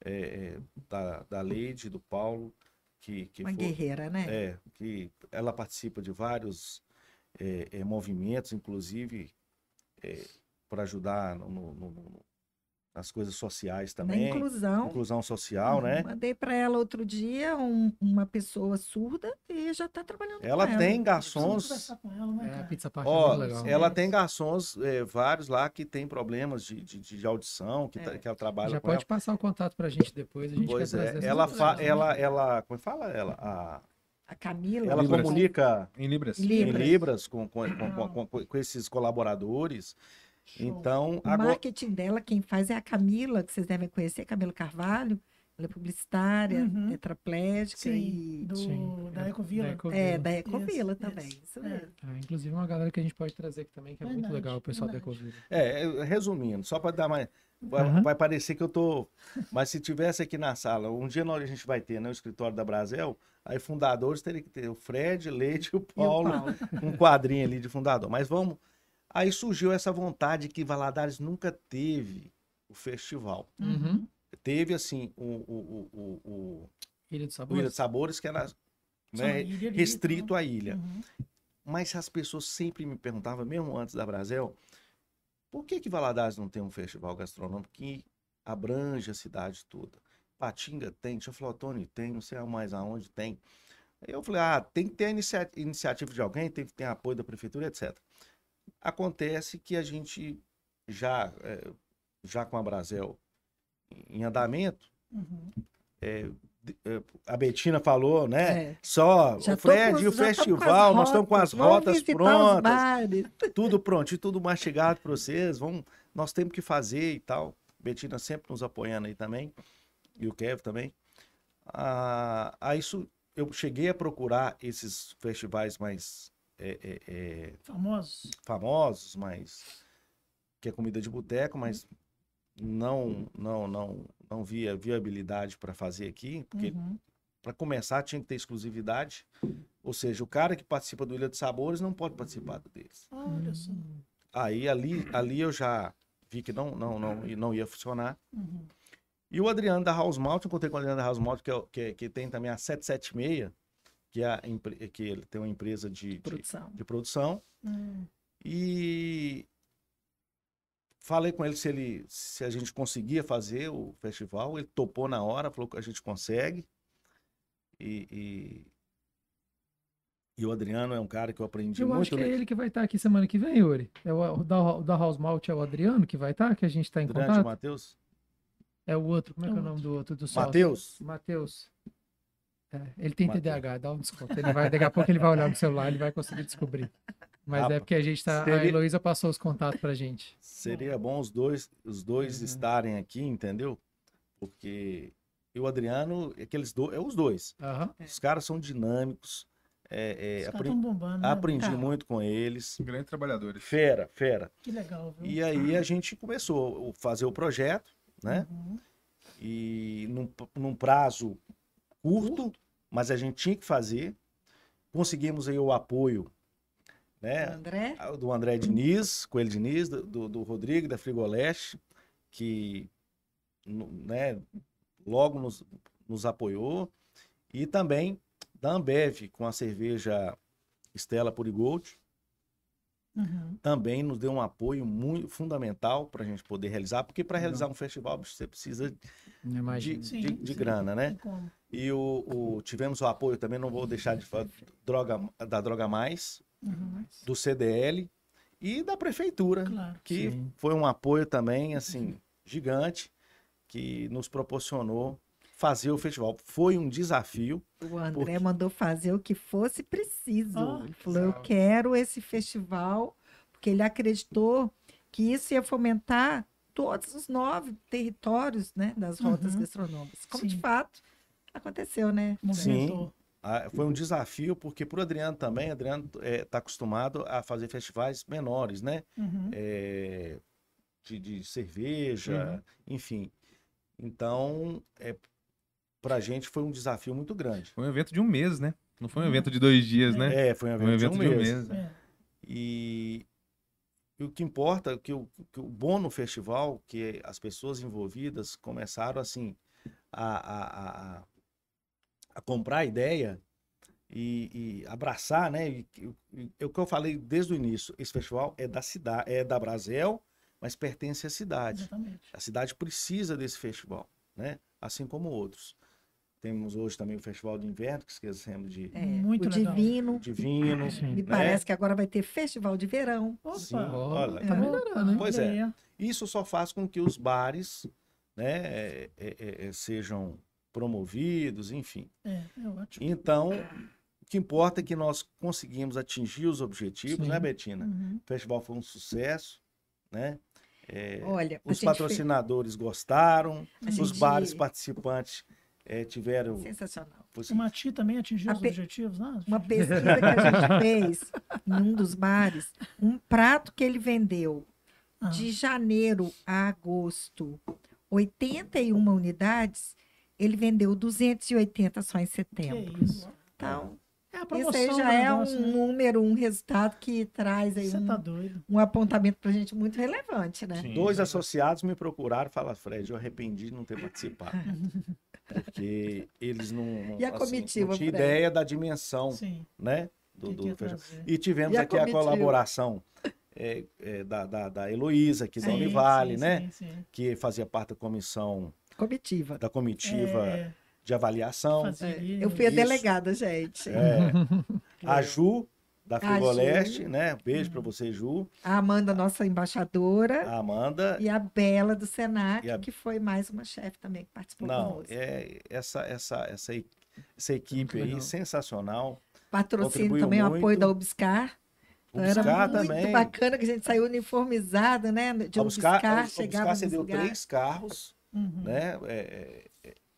F: é, da, da Leide, do Paulo, que, que
E: Uma
F: foi-
E: guerreira, né?
F: É, que ela participa de vários movimentos, inclusive para ajudar no- no- no- no- nas coisas sociais
E: Na
F: também.
E: inclusão.
F: Inclusão social, né?
E: Mandei para ela outro dia um- uma pessoa surda e já está trabalhando
F: Ela
E: com ela.
F: tem
D: Preciso
F: garçons.
D: com ela, né,
B: É, a pizza é
F: Ó,
B: legal.
F: ela tem garçons é, vários lá que tem problemas de, de, de audição, que, tá-
E: É.
F: que ela trabalha
B: Já
F: com
B: pode passar o contato pra gente depois, a gente
F: Pois
B: quer
F: é, ela, fa,
B: né?
F: ela, ela, como é que fala? Ela, a-
E: A Camila.
F: ela
G: Libras.
F: comunica
G: Em Libras.
F: em
E: Libras.
F: Libras com, com, com, com- com- com esses colaboradores.
D: Show.
F: Então,
E: O
F: agora,
E: marketing dela, quem faz é a Camila, que vocês devem conhecer, Camila Carvalho. Ela é publicitária,
D: Uhum.
E: tetraplégica
D: Sim,
E: e.
D: do,
B: Sim,
D: da
B: é,
D: Ecovila.
B: da Ecovila.
E: É, da
D: Isso,
E: Ecovila
D: isso.
E: também. Isso
D: É.
E: mesmo.
B: Ah, inclusive uma galera que a gente pode trazer aqui também, que é muito
D: Verdade,
B: legal, o pessoal da
D: verdade.
B: Ecovila.
F: é, é, resumindo, só para dar mais. Vai,
B: Aham.
F: vai parecer que eu tô. Mas se tivesse aqui na sala, um dia nós, a gente vai ter, né, o escritório da Brasel, aí fundadores teria que ter o Fred, Leite e o
E: E o
F: Paulo.
E: Paulo.
F: um quadrinho ali de fundador. Mas vamos. Aí surgiu essa vontade que Valadares nunca teve o festival.
B: Uhum.
F: Teve, assim, o, o, o, o,
B: Ilha do
F: o
B: Sabor?
F: Ilha de Sabores, que era né,
D: ilha ali,
F: restrito à ilha.
D: Uhum.
F: Mas as pessoas sempre me perguntavam, mesmo antes da Brasel, por que que Valadares não tem um festival gastronômico que abrange a cidade toda? Patinga tem, Tia Flotone tem, não sei mais aonde tem. Eu falei, ah, tem que ter inicia- iniciativa de alguém, tem que ter apoio da prefeitura, etc. Acontece que a gente já, eh, já com a Brasel em andamento,
D: Uhum.
F: de- eh, a Betina falou, né?
E: É.
F: Só
E: Já
F: o Fred,
E: com-
F: o festival, nós estamos com as rotas prontas tudo prontinho, tudo mastigado para vocês. Vamos, nós temos que fazer e tal. Betina sempre nos apoiando aí também. E o Kev também. Ah, aí isso, eu cheguei a procurar esses festivais mais é, é, é,
D: Famosos.
F: famosos, mais que é comida de boteco, mas não, não, não, não via viabilidade para fazer aqui, porque
D: Uhum.
F: para começar tinha que ter exclusividade. Ou seja, o cara que participa do Ilha de Sabores não pode participar deles.
D: Olha só.
F: Aí ali, ali eu já vi que não, não, não, não ia funcionar.
D: Uhum.
F: E o Adriano da House Malt, eu encontrei com o Adriano da House Malt, que, é, que, é- que tem também a 776, que, é a, que ele tem uma empresa de, de,
E: Produção.
F: de produção.
D: Hum.
F: E falei com ele se, ele se a gente conseguia fazer o festival. Ele topou na hora, falou que a gente consegue. E, e E o Adriano é um cara que eu aprendi
B: Eu
F: muito.
B: acho que é
F: le-
B: ele que vai estar aqui semana que vem, Yuri. É o, o da, o da House Malt é o Adriano que vai estar, que a gente está em
F: Durante o
B: contato.
F: Matheus?
B: É o outro, como é que é o
D: É o
B: nome do outro? Do?
F: Matheus?
B: Matheus. É, ele tem
F: Mateus.
B: TDAH, dá um desconto. Ele vai, daqui a pouco ele vai olhar no celular, ele vai conseguir descobrir. Mas
F: Ah,
B: é porque a gente tá. A
F: seria-
B: Heloísa passou os contatos pra gente.
F: Seria bom os dois, os dois
B: Uhum.
F: estarem aqui, entendeu? Porque e o Adriano, aqueles dois, é os dois.
B: Aham.
F: Os caras são dinâmicos. é, é, apre-
D: bombando, né?
F: aprendi
E: Tá.
F: muito com eles.
G: Grandes trabalhadores.
F: Fera, fera.
D: Que legal, viu?
F: E aí a gente começou a fazer o projeto, né?
D: Uhum.
F: E num, num prazo curto, mas a gente tinha que fazer. Conseguimos aí o apoio, né?
E: André?
F: do André Diniz, Coelho Diniz, do, do, do Rodrigo, da Frigoleste, que né, logo nos, nos apoiou. E também da Ambev, com a cerveja Stella Purigold,
D: Uhum.
F: também nos deu um apoio muito fundamental para a gente poder realizar, porque para realizar um festival você precisa de,
B: Imagina.
F: de,
D: Sim,
F: de
D: sim.
F: grana, né?
D: Tem como.
F: E o, o- tivemos o apoio também, não vou deixar de falar, droga, da Droga Mais,
D: Uhum.
F: do CDL e da Prefeitura,
D: Claro.
F: que
B: Sim.
F: foi um apoio também, assim, gigante, que nos proporcionou fazer o festival. Foi um desafio.
E: O André
F: Porque-
E: mandou fazer o que fosse preciso.
D: Ah,
E: ele falou: eu quero esse festival, porque ele acreditou que isso ia fomentar todos os nove territórios né, das rotas
D: Uhum.
E: gastronômicas. Como de
D: Sim.
E: fato aconteceu, né?
D: Movimentou.
F: Foi um desafio, porque para o Adriano também, Adriano está acostumado a fazer festivais menores, né?
D: Uhum.
F: É, de, de cerveja, enfim. Então, é, para a gente foi um desafio muito grande.
G: Foi um evento de um mês, né? Não foi um evento de dois dias, né?
F: É, foi um
G: Foi um
F: evento,
G: evento
F: de um mês.
D: É.
F: E, e o que importa, que o, que o bom no festival, que as pessoas envolvidas começaram assim a, a, a, a comprar a ideia e, e abraçar, né? E, e- e é o que eu falei desde o início, esse festival é da cidade, é da Brasel, mas pertence à cidade.
D: Exatamente.
F: A cidade precisa desse festival, né? Assim como outros. Temos hoje também o Festival de Inverno, que esquecemos de
E: É,
D: Muito
E: o
D: legal.
E: Divino.
F: Divino.
B: Sim.
E: Me
F: né?
E: parece que agora vai ter festival de verão.
D: Opa,
F: Sim, olha,
B: tá
E: É.
B: melhorando, hein?
F: Pois é. Isso só faz com que os bares né, é, é, é, sejam promovidos, enfim.
D: É, é ótimo.
F: Então, o que importa é que nós conseguimos atingir os objetivos,
B: Sim.
F: né, Betina?
D: Uhum.
F: O festival foi um sucesso, né? É,
E: Olha, a
F: os
E: gente fez-
F: patrocinadores gostaram,
E: a
F: os
E: gente-
F: bares participantes é, tiveram.
E: Sensacional.
F: foi
D: O Mati também atingiu
E: A
D: os
E: pe-
D: objetivos, né?
E: Uma pesquisa que a gente fez em um dos bares, um prato que ele vendeu
D: Ah,
E: de janeiro a agosto, 81 unidades, ele vendeu 280 só em
D: que
E: setembro.
D: isso.
E: Então,
D: É a
E: isso
D: promoção
E: aí já é um
D: negócio, né?
E: número, um resultado que traz aí
D: Você
E: um,
D: tá doido.
E: um apontamento pra gente muito relevante, né?
G: Sim.
F: Dois associados me procuraram e falaram, Fred, eu arrependi de não ter participado. Porque eles não, não,
E: E a
F: assim,
E: comitiva,
F: não tinha
E: Fred?
F: ideia da dimensão
D: Sim.
F: né, do,
D: que
F: do
D: que.
F: E tivemos
E: E a
F: aqui a
E: comitiva?
F: colaboração é, é, da, da, da Heloísa, aqui da
D: Sim,
F: Univale,
D: sim,
F: né?
D: sim, sim.
F: Que fazia parte da comissão,
E: Comitiva.
F: da comitiva
D: É,
F: de avaliação.
D: fazia ali,
E: Eu fui a
F: Isso.
E: delegada, gente.
F: É, a Ju, da Frigoleste, né? Beijo pra você, Ju.
E: A Amanda, nossa embaixadora,
F: A Amanda.
E: e a Bela do Senac,
F: E a-
E: que foi mais uma chefe também que participou
F: Não,
E: conosco.
F: é essa, essa, essa, essa equipe aí, sensacional.
E: Patrocínio
F: contribuiu
E: também, o
F: muito.
E: apoio da Ubscar.
F: O
E: Era
F: Buscar
E: muito
F: também.
E: bacana que a gente saiu uniformizado, né? De Ubscar,
F: Buscar, a
E: chegava nos
F: cedeu três carros
D: Uhum.
F: né, é,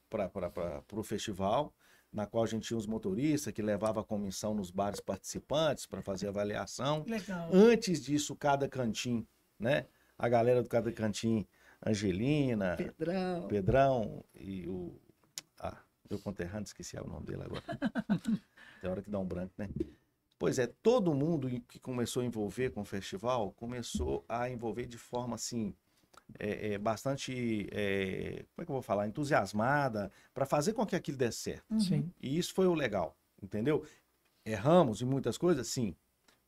F: para o festival, na qual a gente tinha os motoristas que levavam a comissão nos bares participantes para fazer avaliação.
D: Legal.
F: Antes disso, cada cantim, né, a galera do cada cantim, Angelina,
E: Pedrão.
F: Pedrão e o ah, meu conterrâneo, esqueci o nome dele agora. Tem hora que dá um branco, né? Pois é, todo mundo que começou a envolver com o festival começou a envolver de forma assim é, é, bastante, é, como é que eu vou falar, entusiasmada para fazer com que aquilo desse certo.
D: Uhum.
B: Sim.
F: E isso foi o legal, entendeu? Erramos em muitas coisas, sim.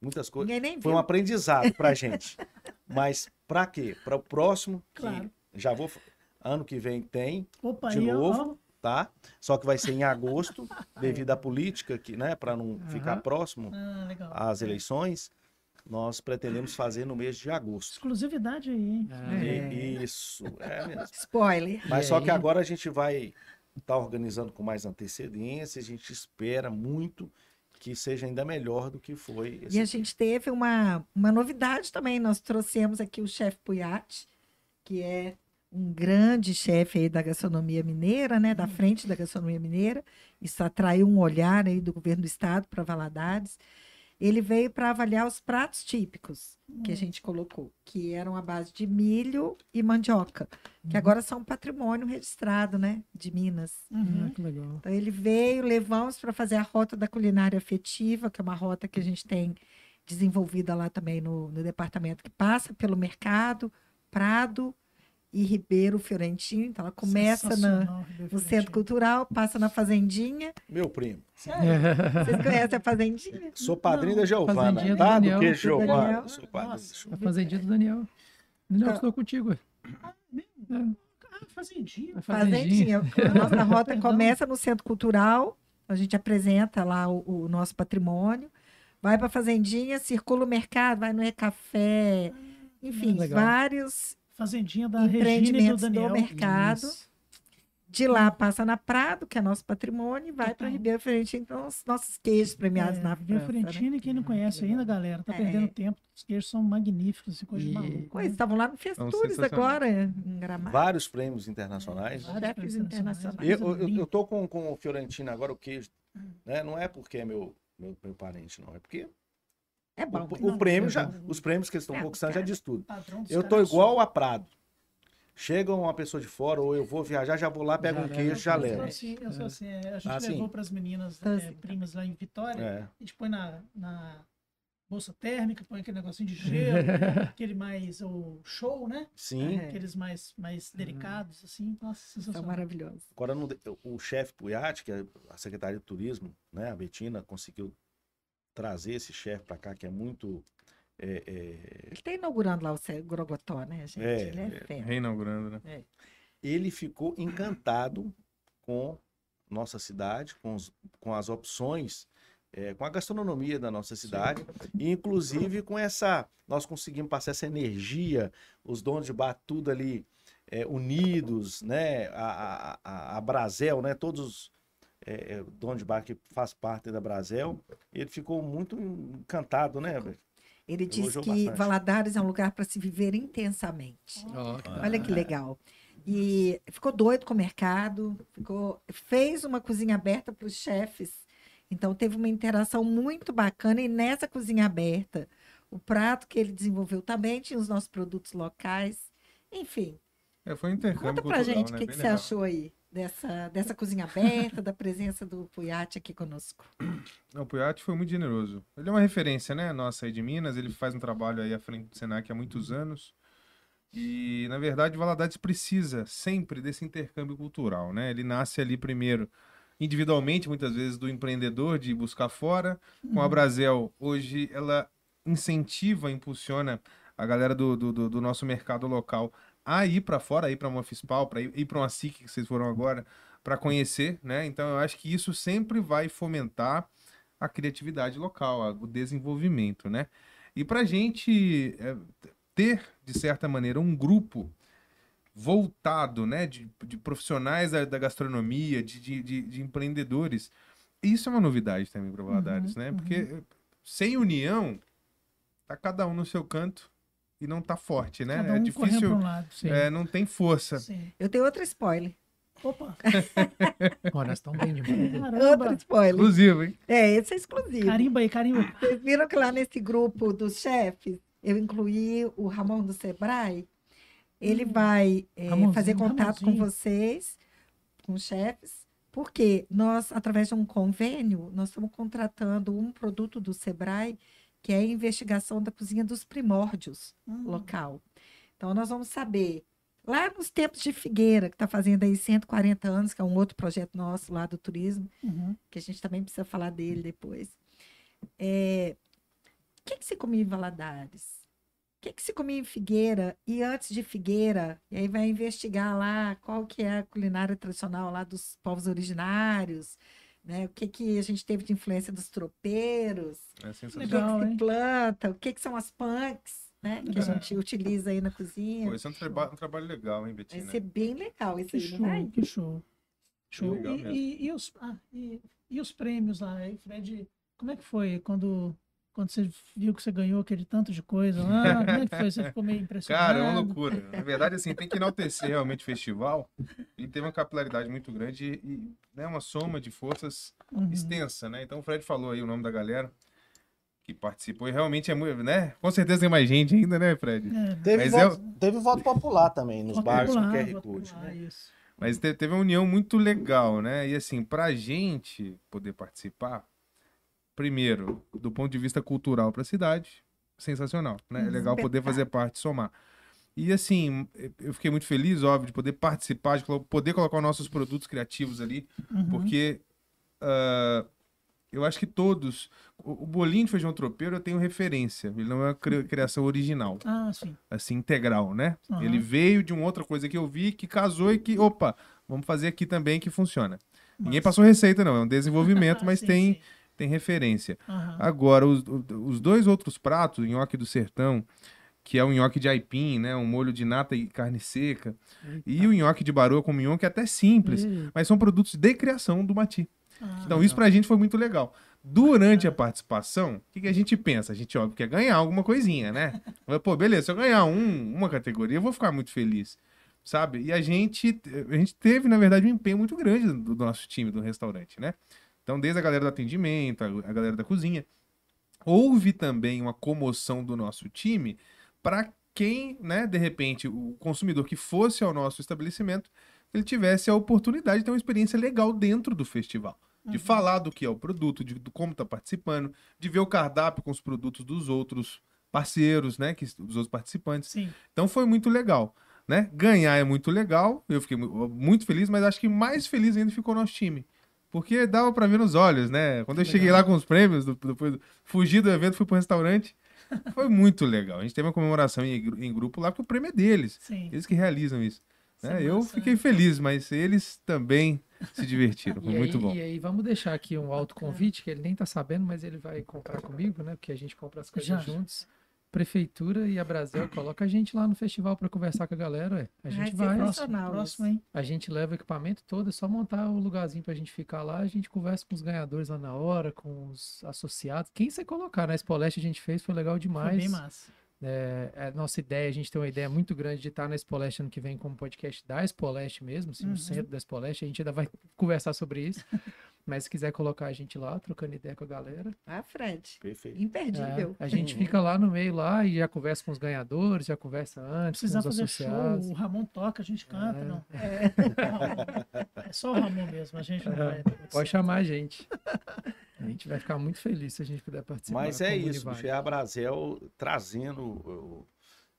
F: Muitas coisas. Foi um aprendizado pra gente. Mas para quê? Para o próximo, que
D: Claro.
F: já vou. Ano que vem tem,
D: Opa,
F: de novo, tá? Só que vai ser em agosto, devido à política, que, né, para não ficar
B: Aham.
F: próximo
D: Ah,
F: às eleições, nós pretendemos fazer no mês de agosto.
D: Exclusividade aí, hein?
B: É.
F: E- Isso, é mesmo.
E: Spoiler.
F: Mas
B: E
F: só que agora a gente vai estar organizando com mais antecedência, a gente espera muito que seja ainda melhor do que foi esse
E: E a gente teve uma, uma novidade também. Nós trouxemos aqui o chefe Puyat, que é um grande chefe aí da gastronomia mineira, né? Da frente da gastronomia mineira. Isso atraiu um olhar aí do governo do estado para Valadares. Ele veio para avaliar os pratos típicos que a gente colocou, que eram à base de milho e mandioca, que agora são patrimônio registrado, né? De Minas.
D: Uhum.
B: Ah, que legal.
E: Então ele veio, levamos para fazer a rota da culinária afetiva, que é uma rota que a gente tem desenvolvida lá também no, no departamento, que passa pelo mercado, Prado e Ribeiro Fiorentino. Então ela começa na- no. Centro Cultural, passa na Fazendinha.
F: Meu primo.
E: Vocês conhecem a Fazendinha?
F: Sou padrinho
D: Não,
F: da Giovana,
B: fazendinha do
F: tá? Do
B: Daniel.
F: que
E: Do
F: Giovana?
E: Daniel.
F: Sou padrinho.
D: Nossa.
B: A fazendinha do Daniel. Daniel,
E: Tá.
B: estou contigo. ué.
D: Ah, fazendinha.
B: A
E: Fazendinha. A nossa rota começa no Centro Cultural, a gente apresenta lá o, o nosso patrimônio, vai para a Fazendinha, circula o mercado, vai no E-Café, enfim,
B: legal.
E: vários
D: Fazendinha da Regina e do
E: empreendimentos do,
D: Daniel.
E: mercado.
B: Isso.
E: De lá passa na Prado, que é nosso patrimônio, e vai para
D: Total.
E: Ribeiro Fiorentino, então os nossos queijos premiados
D: É,
E: na
D: Ribeiro
E: França. Né?
D: Fiorentino, e quem não conhece ainda, galera, tá
E: É.
D: perdendo tempo. Os queijos são magníficos, assim, coisa de
B: E-
D: maluco.
E: Pois,
D: né?
E: estavam lá no Festures agora, em Gramado.
F: Vários prêmios internacionais.
D: Vários
E: chefes
D: prêmios
E: internacionais.
F: Eu, eu, eu tô com, com o Fiorentino agora, o queijo. Né? Não é porque é meu, meu, meu parente, não. É porque
E: É bom.
F: o,
E: mas-
F: o prêmio
D: é
F: já.
D: bom.
F: Os prêmios que eles estão
E: É,
F: conquistando já
E: cara.
F: diz tudo. Eu tô igual a Prado. Chega uma pessoa de fora, ou eu vou viajar, já vou lá, pego
B: Já
F: um queijo, já
D: Eu sou
F: levo.
D: assim, eu sou assim. é, A gente
F: Ah,
D: levou para as meninas
E: Então,
D: é,
E: assim,
D: primas lá em Vitória.
F: É.
D: A gente põe na, na bolsa térmica, põe aquele negocinho de gelo, aquele mais o show, né?
F: Sim.
E: É.
D: Aqueles mais, mais delicados, assim. Nossa,
E: São
D: sensacional.
E: maravilhosos.
F: Agora, no de- o chefe Puyat, que é a Secretaria de Turismo, né, a Betina, conseguiu trazer esse chefe para cá, que é muito. é, é,
E: Ele está inaugurando lá o Grogotó, né, gente?
F: É,
E: Ele é,
F: é.
G: Reinaugurando, né?
F: ele ficou encantado com nossa cidade, com, os- com as opções, é, com a gastronomia da nossa cidade, e inclusive com essa. Nós conseguimos passar essa energia, os donos de bar tudo ali é, unidos, né? A, a, a, a Brasel, né? Todos os é, é, donos de bar que faz parte da Brasel, ele ficou muito encantado, né? Beto?
E: Ele diz
F: Elogiou
E: que
F: bastante.
E: Valadares é um lugar para se viver intensamente.
B: Que
E: Olha que legal. E ficou doido com o mercado, ficou, fez uma cozinha aberta para os chefes. Então teve uma interação muito bacana e nessa cozinha aberta, o prato que ele desenvolveu também tinha os nossos produtos locais. Enfim,
G: É, foi um intercâmbio
E: conta pra
G: cultural,
E: gente o
G: né?
E: que, que você achou aí dessa, dessa cozinha aberta, da presença do Puyat aqui conosco.
G: Não, o Puyat foi muito generoso. Ele é uma referência, né? Nossa aí de Minas. Ele faz um trabalho aí à frente do Senac há muitos anos. E, na verdade, Valadares precisa sempre desse intercâmbio cultural, né? Ele nasce ali primeiro, individualmente, muitas vezes, do empreendedor de buscar fora. Com a Brasel, hoje, ela incentiva, impulsiona a galera do, do, do- do nosso mercado local a ir para fora, a ir para uma FISPAL, para ir, ir para uma SIC, que vocês foram agora, para conhecer, né? Então, eu acho que isso sempre vai fomentar a criatividade local, o desenvolvimento, né? E para a gente é, ter, de certa maneira, um grupo voltado, né, de, de profissionais da, da gastronomia, de, de, de- de empreendedores, isso é uma novidade também para Valadares, né? Porque eh, sem união, tá cada um no seu canto e não tá forte, né?
D: Cada um
G: é difícil,
D: um lado.
B: Sim.
G: é, não tem força.
D: Sim.
E: Eu tenho outro spoiler.
D: Opa,
B: nós estamos bem demais.
E: Outro spoiler.
G: Exclusivo, hein?
E: É, esse é exclusivo.
D: Carimba aí, carimba.
E: Vocês viram que lá nesse grupo dos chefes, eu incluí o Ramon do Sebrae. Ele vai é, fazer contato com
D: Ramonzinho.
E: vocês, com os chefes, porque nós, através de um convênio, nós estamos contratando um produto do Sebrae, que é a investigação da cozinha dos primórdios
D: Hum,
E: local. Então, nós vamos saber, lá nos tempos de Figueira, que está fazendo aí 140 anos, que é um outro projeto nosso lá do turismo,
D: uhum.
E: que a gente também precisa falar dele depois. É, o que, que você comia em Valadares? que, que se comia em Figueira e antes de Figueira, e aí vai investigar lá qual que é a culinária tradicional lá dos povos originários, né? O que que a gente teve de influência dos tropeiros,
G: É
E: o que,
G: sensacional.
E: Que se planta, o que que são as punks, né? Que a
D: É.
E: gente utiliza aí na cozinha.
G: Pô, esse é um, traba- um trabalho legal, hein,
E: Vai
G: Betina?
E: ser bem legal isso
D: Que
E: aí,
D: show,
E: vai?
D: que show. Show.
G: legal
D: E, e, e os, ah, e, e os prêmios lá, hein, Fred? Como é que foi quando, quando você viu que você ganhou aquele tanto de coisa lá? Como é que foi? Você ficou meio impressionado?
G: Cara, é uma loucura. Na verdade, assim, tem que enaltecer realmente o festival. Ele teve uma capilaridade muito grande e, e né, uma soma de forças
D: Uhum.
G: extensa, né? Então o Fred falou aí o nome da galera que participou e realmente é muito, né? Com certeza tem mais gente ainda, né, Fred?
D: É,
F: Teve,
G: Mas
F: voto, teve voto popular também nos bares com QR Code. né?
D: isso.
G: Mas te- teve uma união muito legal, né? E assim, pra gente poder participar, primeiro, do ponto de vista cultural pra cidade, sensacional, né? É legal poder fazer parte, somar. E assim, eu fiquei muito feliz, óbvio, de poder participar, de poder colocar os nossos produtos criativos ali,
D: Uhum.
G: porque ah, eu acho que todos. O, o bolinho de feijão tropeiro eu tenho referência, ele não é uma cri- criação original
D: Ah, sim.
G: assim, integral, né?
D: Aham.
G: Ele veio de uma outra coisa que eu vi, que casou e que, opa, vamos fazer aqui também que funciona. Ninguém
D: Massa.
G: passou receita, não, é um desenvolvimento, mas
D: Sim,
G: tem,
D: sim.
G: Tem referência.
D: Aham.
G: Agora, os, os dois outros pratos, o nhoque do sertão, que é o nhoque de aipim, né? Um molho de nata e carne seca, e o nhoque de baroa com mignon, que é até simples,
B: Ih,
G: mas são produtos de criação do Mati.
D: Ah,
G: Então, isso pra gente foi muito legal. Durante a participação, o que, que a gente pensa? A gente, óbvio, quer ganhar alguma coisinha, né? Pô, beleza, se eu ganhar um, uma categoria, eu vou ficar muito feliz, sabe? E a gente, a gente teve, na verdade, um empenho muito grande do, do nosso time, do restaurante, né? Então, desde a galera do atendimento, a, galera da cozinha, houve também uma comoção do nosso time para quem, né, de repente, o consumidor que fosse ao nosso estabelecimento, ele tivesse a oportunidade de ter uma experiência legal dentro do festival de
D: Uhum.
G: falar do que é o produto, de, do como está participando, de ver o cardápio com os produtos dos outros parceiros, né, que, dos outros participantes.
D: Sim.
G: Então foi muito legal, né? Ganhar é muito legal, eu fiquei mu- muito feliz, mas acho que mais feliz ainda ficou o nosso time. Porque dava para ver nos olhos, né? Quando eu cheguei lá com os prêmios, do- depois fugi do evento, fui pro restaurante, foi muito legal. A gente teve uma comemoração em, em grupo lá, porque o prêmio é deles.
D: Sim.
G: Eles que realizam isso. Né?
D: é
G: Eu
D: massa,
G: fiquei
D: né?
G: feliz, mas eles também se divertiram. Foi
B: E
G: muito
B: aí,
G: bom.
B: E aí, vamos deixar aqui um alto convite, que ele nem tá sabendo, mas ele vai comprar comigo, né? Porque a gente compra as coisas
D: Já.
B: juntos. Prefeitura e a Brasil coloca a gente lá no festival para conversar com a galera, ué. A gente
E: que
B: vai,
E: próximo.
D: Próximo, hein?
B: a gente leva o equipamento todo, é só montar o lugarzinho pra gente ficar lá, a gente conversa com os ganhadores lá na hora, com os associados. Quem você colocar na Espoleste a gente fez, foi legal
D: Foi
B: demais.
D: bem massa.
B: É, é a nossa ideia, a gente tem uma ideia muito grande de estar na Espoleste ano que vem como podcast da Espoleste mesmo, assim,
D: Uhum.
B: no centro da Espoleste. A gente ainda vai conversar sobre isso. Mas se quiser colocar a gente lá, trocando ideia com a galera.
E: Ah, Fred.
F: Perfeito.
E: Imperdível.
B: é, a gente fica lá no meio lá e já conversa com os ganhadores, já conversa antes, com
D: Precisar
B: os
D: fazer
B: associados.
D: show, o Ramon toca, a gente canta,
B: É.
D: não. É só o Ramon mesmo, a gente não vai.
B: Pode chamar a gente. A gente vai ficar muito feliz se a gente puder participar.
F: Mas é isso, bicho, é a Brasel trazendo o-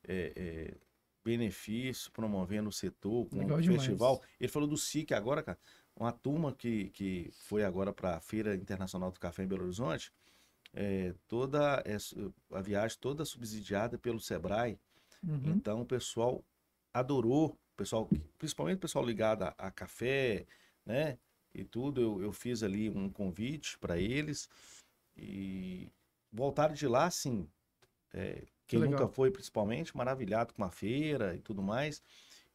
F: é, é, benefício, promovendo o setor com o
B: demais.
F: festival. Ele falou do SIC agora, cara. Uma turma que, que foi agora para a Feira Internacional do Café em Belo Horizonte, é, toda essa- a viagem toda subsidiada pelo Sebrae.
B: Uhum.
F: Então o pessoal adorou, o pessoal, principalmente o pessoal ligado a, a café, né? E tudo, eu, eu fiz ali um convite para eles e voltaram de lá, assim, é, quem
B: legal.
F: nunca foi, principalmente, maravilhado com a feira e tudo mais.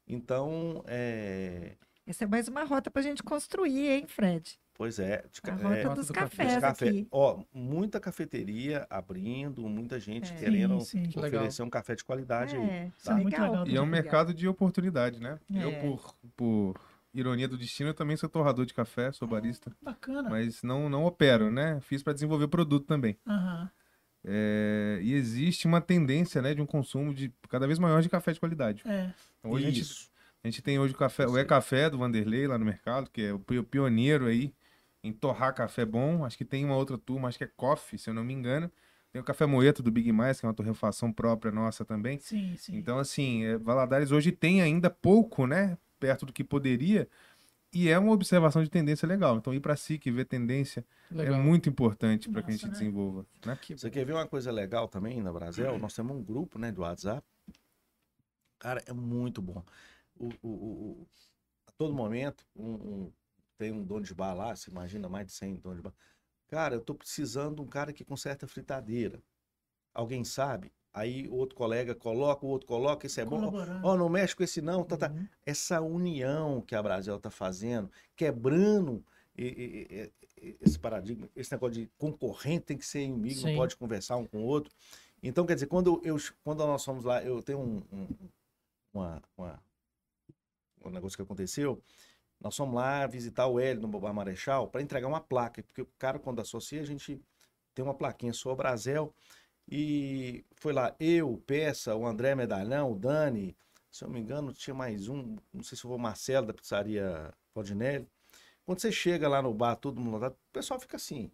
F: Então, é,
E: Essa é mais uma rota pra gente construir, hein, Fred?
F: pois é, de
E: A rota
F: é,
B: Rota
E: dos
B: do café.
E: cafés
F: de café.
E: aqui.
F: Ó, muita cafeteria abrindo, muita gente
E: É.
F: querendo
D: Sim, sim.
B: Que legal.
F: oferecer um café de qualidade aí.
E: É,
F: Tá.
D: Muito legal.
G: E é um mercado de oportunidade, né? Eu,
E: É.
G: por, por ironia do destino, eu também sou torrador de café, sou barista,
D: Bacana.
G: mas não, não opero, né? Fiz para desenvolver produto também.
D: Aham.
G: É, e existe uma tendência, né, de um consumo de cada vez maior de café de qualidade.
D: É.
G: Então, hoje a gente,
F: Isso.
G: A gente tem hoje o café, o E-Café do Vanderlei lá no mercado, que é o pi- pioneiro aí em torrar café bom. Acho que tem uma outra turma, acho que é Coffee, se eu não me engano. Tem o Café Moeto do Big Mais, que é uma torrefação própria nossa também.
D: Sim, sim.
G: Então, assim, é, Valadares hoje tem ainda pouco, né? Perto do que poderia. E é uma observação de tendência legal. Então, ir para SIC e ver tendência
B: Legal.
G: é muito importante para que a gente
D: né?
G: desenvolva. Né?
B: Que
F: Você quer ver uma coisa legal também na Brasil? Nós temos um grupo, né, do WhatsApp. Cara, é muito bom. O, o- o- a todo momento, um- um- tem um dono de bar lá, você imagina mais de 100 donos de bar. Cara, eu tô precisando de um cara que conserta fritadeira. Alguém sabe? Aí o outro colega coloca, o outro coloca, isso é bom. Ó, não mexe com esse não, tá, tá.
B: Uhum.
F: Essa união que a Brasil tá fazendo, quebrando e- e- e- esse paradigma, esse negócio de concorrente tem que ser inimigo, não
B: Sim.
F: pode conversar um com o outro. Então, quer dizer, quando, eu, quando nós fomos lá, eu tenho um, um, uma, uma- um negócio que aconteceu. Nós fomos lá visitar o Hélio no Bobar Marechal para entregar uma placa, porque o cara, quando associa, a gente tem uma plaquinha só Brasel. E foi lá eu, o Peça, o André Medalhão, o Dani, se eu não me engano, tinha mais um, não sei se foi o Marcelo da pizzaria Podinelli. Quando você chega lá no bar, todo mundo lotado, o pessoal fica assim.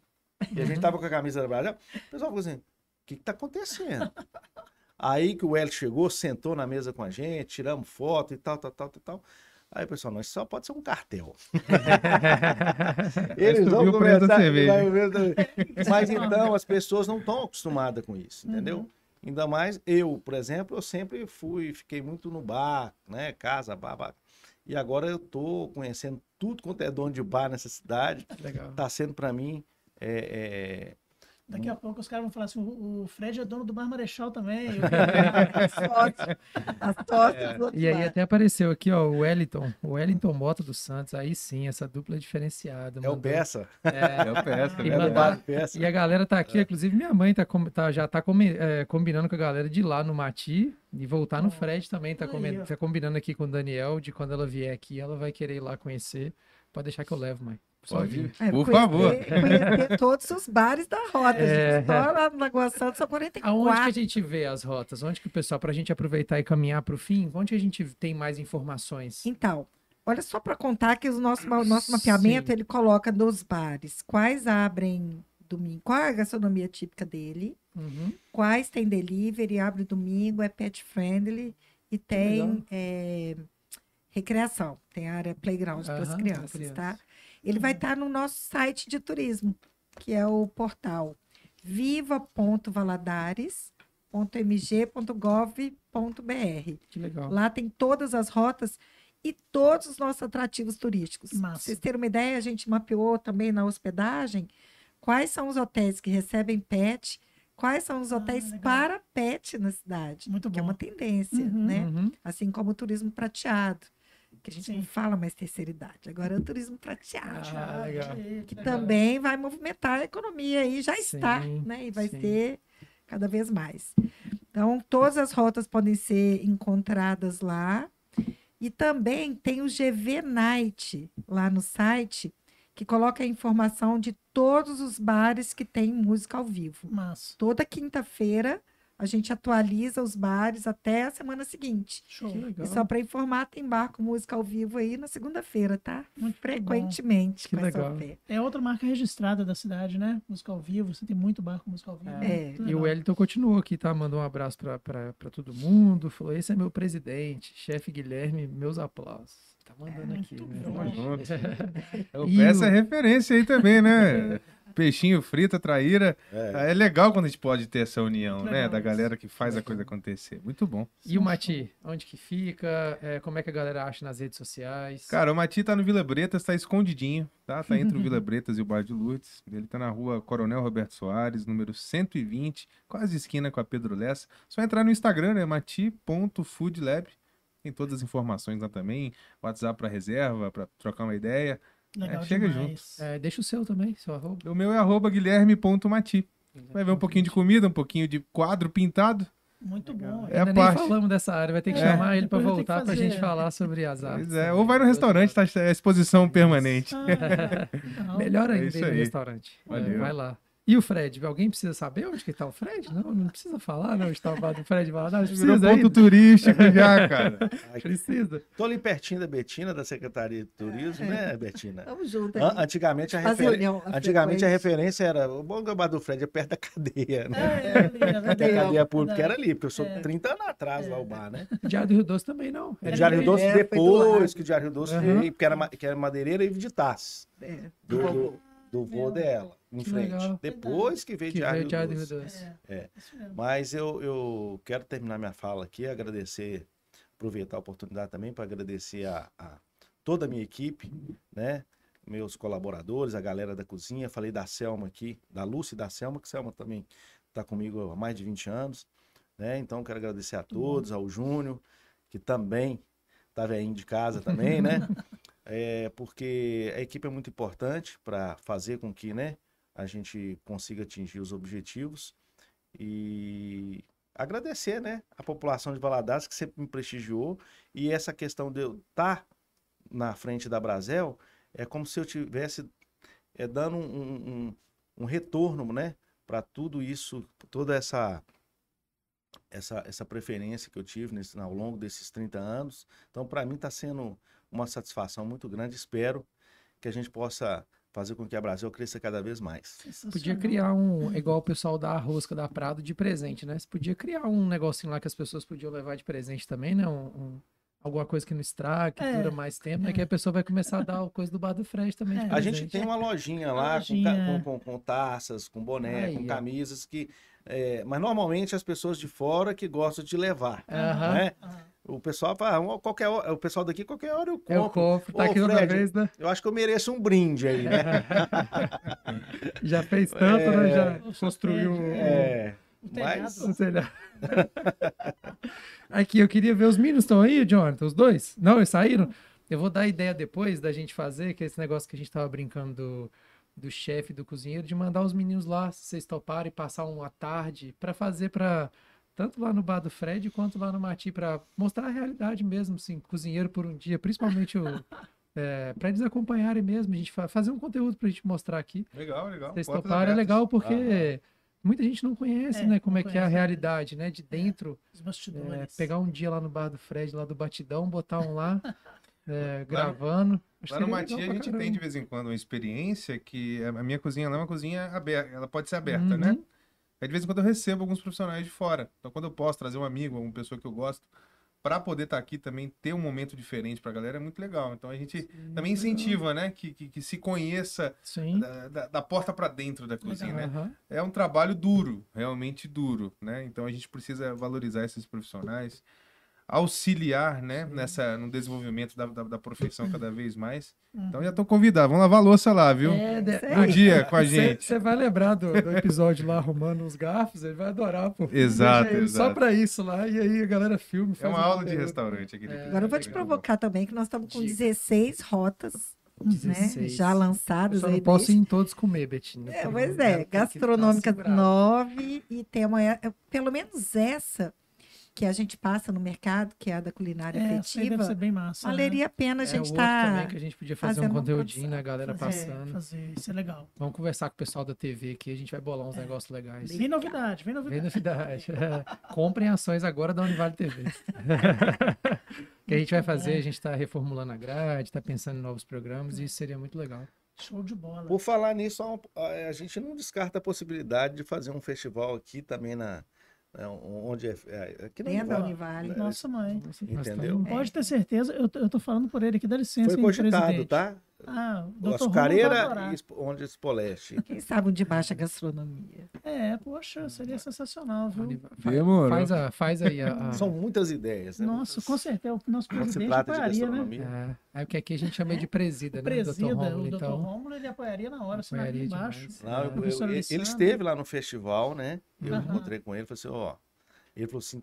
F: E a gente tava com a camisa da Brasel, o pessoal fica assim, o que que tá acontecendo? Aí que o Hélio chegou, sentou na mesa com a gente, tiramos foto e tal, tal, tal, tal, tal. Aí, pessoal, nós só pode ser um cartel. Eles vão ver- Mas então, as pessoas não estão acostumadas com isso, entendeu?
D: Uhum.
F: Ainda mais eu, por exemplo, eu sempre fui, fiquei muito no bar, né? Casa, bar, bar. E agora eu tô conhecendo tudo quanto é dono de bar nessa cidade.
B: Legal.
F: Tá sendo para mim é,
D: Daqui a pouco os caras vão falar assim: o Fred é dono do Bar Marechal também.
E: As fotos, as fotos do outro
B: E aí
E: lado.
B: até apareceu aqui, ó, o Wellington, o Wellington Mota dos Santos. Aí sim, essa dupla é diferenciada.
F: é, é o Peça.
B: É,
G: É o peça.
B: E
F: É
B: mandar-
F: do do Peça.
B: E a galera tá aqui, inclusive minha mãe tá, tá- já tá é, combinando com a galera de ir lá no Mati e voltar no Fred também. Tá,
D: aí,
B: tá combinando aqui com o Daniel de quando ela vier aqui, ela vai querer ir lá conhecer. Pode deixar que eu levo, mãe. Só
G: Pode.
E: É,
G: Por
E: conhecer-
G: favor.
E: Conhecer todos os bares da rota.
B: É.
E: gente. Só lá no Lagoa Santa são 44.
B: Aonde que a gente vê as rotas? Onde que o pessoal, pra gente aproveitar e caminhar pro fim, onde a gente tem mais informações?
E: Então, olha só para contar que o nosso, o nosso mapeamento
B: Sim.
E: ele coloca nos bares quais abrem domingo, qual é a gastronomia típica dele,
B: Uhum.
E: quais tem delivery, abre domingo, é pet friendly e tem é, recreação, tem área playground para as
B: Aham, pra
E: crianças,
B: criança.
E: tá? Ele vai estar no nosso site de turismo, que é o portal viva.valadares.mg.gov.br.
B: Que legal.
E: Lá tem todas as rotas e todos os nossos atrativos turísticos.
D: Massa.
E: vocês terem uma ideia, a gente mapeou também na hospedagem quais são os hotéis que recebem pet, quais são os
D: Ah,
E: hotéis
D: legal.
E: para pet na cidade,
D: Muito
E: que é
D: bom.
E: uma tendência,
D: Uhum.
E: né?
B: Uhum.
E: Assim como o turismo prateado, que a gente
D: Sim.
E: não fala mais terceira idade, agora é o turismo prateado.
B: Ah, legal.
E: que também vai movimentar a economia e já está,
B: Sim,
E: né? E vai
B: sim.
E: ser cada vez mais. Então, todas as rotas podem ser encontradas lá. E também tem o GV Night lá no site, que coloca a informação de todos os bares que tem música ao vivo.
D: Massa.
E: Toda quinta-feira a gente atualiza os bares até a semana seguinte.
D: Show.
B: Que legal.
E: E só para informar, tem bar com música ao vivo aí na segunda-feira, tá?
D: Muito
E: Frequentemente
B: Que legal.
D: É outra marca registrada da cidade, né? Música ao vivo. Você tem muito bar com música ao vivo.
E: É.
B: E o Wellington continuou aqui, tá? Mandou um abraço pra todo mundo. Falou: esse é meu presidente, chefe Guilherme, meus aplausos. Tá mandando
D: É,
B: aqui, né?
D: bom.
G: Junto. O
B: E
G: peça
B: o-
G: é referência aí também, né? Peixinho frita, traíra.
F: É.
G: É legal quando a gente pode ter essa união, né? Da galera que faz a coisa acontecer. Muito bom.
B: E o Mati, onde que fica? É, como é que a galera acha nas redes sociais?
G: Cara, o Mati tá no Vila Bretas, tá escondidinho, tá? Tá entre o Vila Bretas e o Bar de Lourdes. Ele tá na rua Coronel Roberto Soares, número 120, quase esquina com a Pedro Lessa. Só entrar no Instagram, né? mati.foodlab. Tem todas as informações lá também. WhatsApp pra reserva, pra trocar uma ideia.
D: Legal
G: É, chega
D: demais.
B: É, deixa o seu também, seu arroba.
G: O meu é arroba guilherme.mati. Vai ver um pouquinho de comida, um pouquinho de quadro pintado.
D: Muito bom.
G: É a
B: Ainda
G: parte.
B: nem falamos dessa área, vai ter que
G: É.
B: chamar ele
D: que
B: voltar pra
D: fazer.
B: gente falar sobre as artes.
G: Pois é.
B: também.
G: Ou vai no restaurante, tá? É exposição permanente.
D: Ah, legal.
B: Melhor
G: É
B: ainda ir no restaurante. É,
G: Valeu.
B: vai lá. E o Fred? Alguém precisa saber onde que tá o Fred? Não, não precisa falar, não. Está o bar do Fred Valadares.
G: Virou
B: Precisa
G: ponto
B: ainda.
G: turístico já, cara.
B: Precisa.
F: Tô ali pertinho da Betina, da Secretaria de Turismo, né, Betina?
E: Vamos junto.
F: An-
E: aí.
F: Antigamente, a, refer-
E: reunião, a
F: Antigamente a referência era o Bom Gabá do Fred é perto da cadeia, né?
D: É, é, é
F: A cadeia pública era ali, porque eu sou
D: É.
F: 30 anos atrás lá o bar, né?
B: Diário do Rio Doce também não.
F: O
B: É
F: Diário Rio Doce
E: É, do
F: depois que o Diário Rio Doce
B: Aham.
F: veio, porque era, que era madeireira e Viditas,
E: É,
F: do, do,
E: favor.
F: Do vô dela, em frente.
B: legal.
F: Depois que veio
B: Que
F: Diário
B: veio do
F: Rio Doce.
D: É,
F: É. Mas eu, eu quero terminar minha fala aqui, agradecer, aproveitar a oportunidade também para agradecer a, a toda a minha equipe, né? Meus colaboradores, a galera da cozinha. Falei da Selma aqui, da Lúcia e da Selma, que Selma também está comigo há mais de 20 anos, né? Então quero agradecer a todos, ao Júnior, que também tá velhinho de casa também, né? É, porque a equipe é muito importante para fazer com que, né, a gente consiga atingir os objetivos e agradecer, né, a população de Valadares que sempre me prestigiou e essa questão de eu estar na frente da Brasel é como se eu tivesse é, dando um, um, um- um retorno, né, para tudo isso, toda essa essa, essa preferência que eu tive nesse, ao longo desses 30 anos. Então, para mim, está sendo uma satisfação muito grande. Espero que a gente possa fazer com que a Brasil cresça cada vez mais.
B: Podia criar um, igual o pessoal da rosca da Prado de presente, né? Você podia criar um negocinho lá que as pessoas podiam levar de presente também, né? Um, um- alguma coisa que não estraga, que
D: É,
B: dura mais tempo, né?
D: é.
B: Que a pessoa vai começar a dar coisa do bar do Fred também
D: É.
F: A gente tem uma lojinha lá
D: lojinha.
F: Com, com- com taças, com boné,
B: Aí,
F: com camisas que. é, mas normalmente as pessoas de fora que gostam de levar.
B: Aham.
F: né?
D: Ah,
F: O pessoal fala, "Ah, qualquer hora, o pessoal daqui, qualquer hora eu compro.
B: Eu compro, tá
F: Ô,
B: aqui toda
F: Fred,
B: vez, né?
F: Eu acho que eu mereço um brinde aí, né?
B: Já fez tanto, né? Já
D: O
B: construiu
F: É.
D: o telhado.
F: Mas
B: telhado. Aqui, eu queria ver os meninos estão aí, Jonathan, os dois? Não, eles saíram? Eu vou dar a ideia depois da gente fazer, que é esse negócio que a gente tava brincando do, do chefe, do cozinheiro, de mandar os meninos lá, se vocês toparem, passar uma tarde pra fazer pra tanto lá no bar do Fred quanto lá no Mati, pra mostrar a realidade mesmo, assim, cozinheiro por um dia, principalmente o. É, para eles acompanharem mesmo, a gente fa- fazer um conteúdo pra gente mostrar aqui.
G: Legal, legal.
B: Vocês
G: Portas
B: toparem, é legal porque
F: Aham.
B: muita gente não conhece,
D: É,
B: né, como
D: não
B: é que é a
D: né?
B: realidade, né, de dentro.
D: Os
B: É,
D: bastidores.
B: pegar um dia lá no bar do Fred, lá do Batidão, botar um lá, é, gravando. Acho
G: Lá
B: que
G: no
B: seria
G: Mati a gente
B: caramba.
G: tem de vez em quando uma experiência que a a minha cozinha lá é uma cozinha aberta, ela pode ser aberta, né?
B: Uhum.
G: Aí de vez em quando eu recebo alguns profissionais de fora. Então quando eu posso trazer um amigo, uma pessoa que eu gosto, para poder estar aqui também, ter um momento diferente pra galera é muito legal. Então a gente também incentiva, né? Que, que, que se conheça
B: Sim.
G: da, da- da porta para dentro da cozinha, né?
B: Aham.
G: É um trabalho duro, realmente duro, né? Então a gente precisa valorizar esses profissionais, auxiliar, né, nessa no desenvolvimento da, da, da profissão cada vez mais. Então já estão convidados, vamos lavar a louça lá, viu?
B: É, de-
E: isso aí.
G: Um dia com a gente.
B: Você vai lembrar do, do episódio lá arrumando os garfos, ele vai adorar, pô.
G: Exato,
B: ele Só
G: exato.
B: pra isso lá, e aí a galera filme.
G: É uma
B: um
G: aula de
B: conteúdo.
G: restaurante aquele episódio.
E: Agora eu vou te provocar também, que nós estamos com
B: Diga.
E: 16 rotas, né?
B: 16.
E: Já
B: Eu
E: lançadas
B: só
E: aí.
B: não posso ir
E: desde-
B: em todos comer, Betina.
E: É, pois é,
B: segurada.
E: 9 e tem uma, é, pelo menos essa que a gente passa no mercado, que é a da culinária
D: É, deve
E: afetiva,
D: ser bem massa. né?
E: valeria a pena a
B: É,
E: gente estar
B: também que a gente podia fazer um conteúdinho, né, galera
D: Fazer,
B: passando.
D: fazer, isso é legal.
B: Vamos conversar com o pessoal da TV aqui, a gente vai bolar uns negócios legais.
D: Vem novidade, vem
B: Vem
D: novidade.
B: novidade. É. Comprem ações agora da Univale TV. O que a gente vai fazer, a gente está reformulando a grade, está pensando em novos programas e isso seria muito legal.
D: Show de bola.
F: Por falar nisso, a gente não descarta a possibilidade de fazer um festival aqui também na. Né, onde é. é aqui na
E: dentro
F: Univale.
E: Univale.
D: Nossa mãe.
B: Nossa, nós
F: Entendeu?
B: estamos-
D: Pode ter certeza, eu, tô- eu tô falando por ele aqui, dá licença,
F: Foi cogitado,
D: presidente.
F: tá?
D: Ah, o
F: O
D: doutor Romulo vai
F: Açucareira
D: adorar.
F: e onde Espoleste.
E: Quem sabe um de baixa gastronomia.
D: É, poxa, seria sensacional, viu?
G: Demorou.
B: Faz, a, faz aí a. a-
F: São muitas ideias, né?
D: Nossa, com certeza, o nosso
F: Quando se
D: presidente apoiaria, né?
B: É, é o que aqui a gente chama de presida, né?
D: Presida,
B: Dr. Rômulo,
D: o doutor
B: então.
D: Rômulo, ele apoiaria na hora, assinava
B: Apoiaria
D: embaixo.
F: Não, eu-
B: É.
F: eu-
D: Professor
F: ele, esteve lá no festival, né? Eu
D: Aham.
F: encontrei com ele e falei assim, ó. Ele falou assim: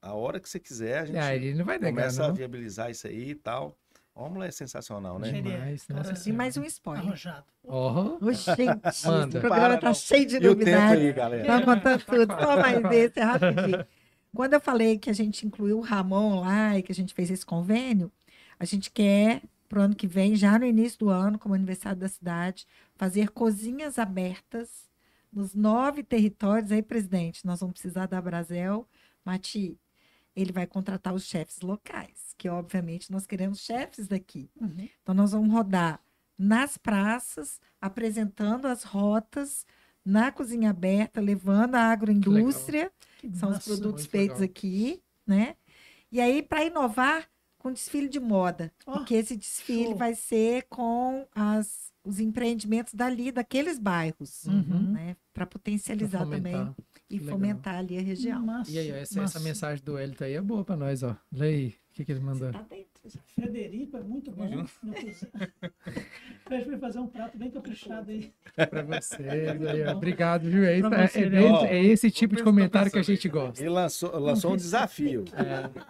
F: a hora que você quiser, a gente
B: Ah, ele não vai negar,
F: começa a viabilizar isso aí e tal. O Rômulo é sensacional, né?
D: É,
B: Demais, nossa
E: E
B: senhora.
E: mais um spoiler.
D: Arrojado.
B: Ó,
E: Ô, gente,
B: Manda.
E: o programa
F: Para,
E: tá
F: não.
E: cheio de
F: E o tempo
E: novidades.
F: aí,
E: contando tudo. Só mais esse, é rapidinho. Quando eu falei que a gente incluiu o Ramon lá e que a gente fez esse convênio, a gente quer, pro ano que vem, já no início do ano, como aniversário da cidade, fazer cozinhas abertas nos nove territórios. Aí, presidente, nós vamos precisar da Brasel. Mati, ele vai contratar os chefes locais, que obviamente nós queremos chefes daqui.
D: Uhum.
E: Então, nós vamos rodar nas praças, apresentando as rotas, na cozinha aberta, levando a agroindústria,
D: Que
E: que são os produtos feitos
B: legal.
E: aqui, né? E aí, para inovar, com desfile de moda,
D: Ó,
E: porque esse desfile
D: show.
E: vai ser com as, os empreendimentos dali, daqueles bairros,
D: Uhum.
E: né? Para potencializar
B: Pra
E: também e
B: Legal.
E: fomentar ali a região.
D: Massa,
B: E aí, ó, essa, essa mensagem do Elton aí é boa pra nós, ó. Lê aí. O que, que ele mandou?
E: Tá dentro já.
D: Frederico é muito bom.
G: junto.
D: no cozinha. Pede pra ele fazer um prato bem caprichado aí.
B: pra vocês aí, ó. Obrigado, viu? É,
D: Pra
B: é-
D: você,
B: é
D: né?
B: desse-
F: Ó,
B: é esse tipo de
G: tá
B: comentário que a gente gosta.
F: Ele lançou, lançou um desafio.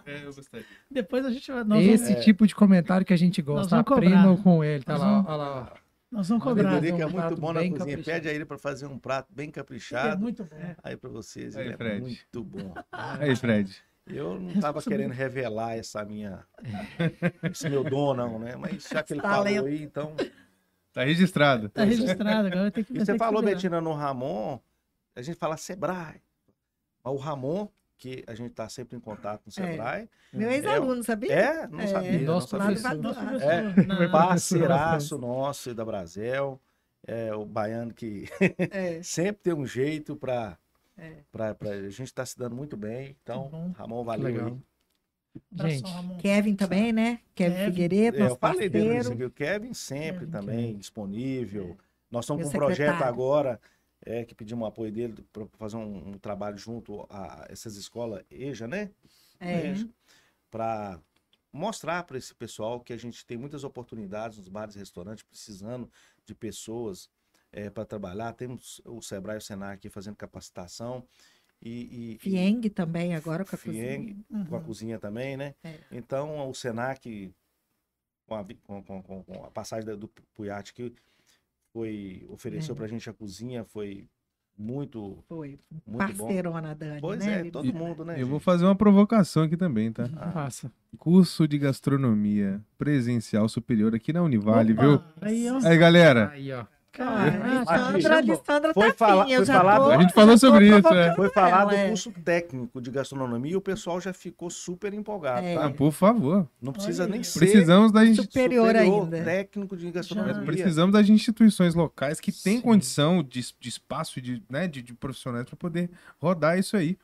G: É, eu gostei.
D: Depois a gente vai.
B: Esse
D: vamos,
B: tipo de comentário que a gente gosta. Aprendam
D: cobrar.
B: com ele. Tá lá,
D: vamos-
B: ó, lá, ó.
D: nós vamos
F: O
D: cobrar.
F: Frederico é
B: um
F: muito bom na cozinha.
B: caprichado.
F: Pede a ele para fazer um prato bem
D: Ele é
F: caprichado.
D: muito bom.
F: Aí para vocês,
G: Aí,
F: ele é
G: Fred.
F: muito bom.
G: Aí, Fred.
F: Eu não estava querendo revelar essa minha, esse meu dom, não, né? Mas já que ele
E: Talento.
F: falou aí, então.
G: Tá registrado.
D: Tá registrado, agora tem que
F: E você
D: que
F: falou. Betina, no Ramon, a gente fala Sebrae. Mas o Ramon, que a gente está sempre em contato com o Sebrae,
E: Meu ex-aluno, sabia?
F: é, não
E: É,
F: sabia.
B: nosso
F: não sabia.
D: Nosso
E: É.
F: Parceiraço nosso da Brasel, é o baiano que
E: É.
F: sempre tem um jeito para
E: É.
F: pra, pra- a gente está se dando muito bem. Então,
D: bom.
F: Ramon, valeu
B: Legal.
F: aí.
B: Gente,
D: Ramon.
E: Kevin também, né? Kevin,
D: Kevin.
E: Figueiredo,
F: É, eu falei dele
E: parceiro.
F: aqui, o Kevin sempre
D: Kevin,
F: também disponível. Nós estamos
E: Meu
F: com um projeto agora é, que pedimos apoio dele para fazer um, um trabalho junto a essas escolas EJA, né?
E: É.
F: Para mostrar para esse pessoal que a gente tem muitas oportunidades nos bares e restaurantes, precisando de pessoas para trabalhar. Temos o Sebrae e o Senar aqui fazendo capacitação. E, e- e-
E: Fieng também, agora com a
F: Fieng,
E: cozinha.
F: com a
D: Uhum.
F: cozinha também, né?
E: É.
F: Então, o Senac, com a, com, com- com- a passagem do Puyat que foi, ofereceu
E: É.
F: pra gente a cozinha, foi muito,
E: Foi.
F: muito bom.
E: Parceirona, Dani,
F: Pois
E: né?
F: é, todo mundo, né?
G: Eu vou
F: gente?
G: fazer uma provocação aqui também, tá?
F: Ah,
B: Passa.
G: Curso de gastronomia presencial superior aqui na Univale,
D: Opa,
G: viu?
D: Aí, ó.
G: Aí, galera,
B: Aí, ó.
E: Ah,
D: Cara,
E: Alessandra,
F: chamou.
E: Alessandra
F: Foi
E: tá
F: foi
E: já
F: falar
E: tô-
F: do-
G: A gente falou sobre isso, é.
F: Foi falar
E: ela,
F: do
E: é.
F: curso técnico de gastronomia e o pessoal já ficou super empolgado,
E: É.
F: tá?
G: ah, por favor.
F: Não precisa
D: Olha
F: nem ser
G: Precisamos das, insti-
E: Superior ainda.
F: técnico de gastronomia.
G: precisamos das instituições locais que têm condição de, de espaço, de, né, de, de profissionais para poder rodar isso aí.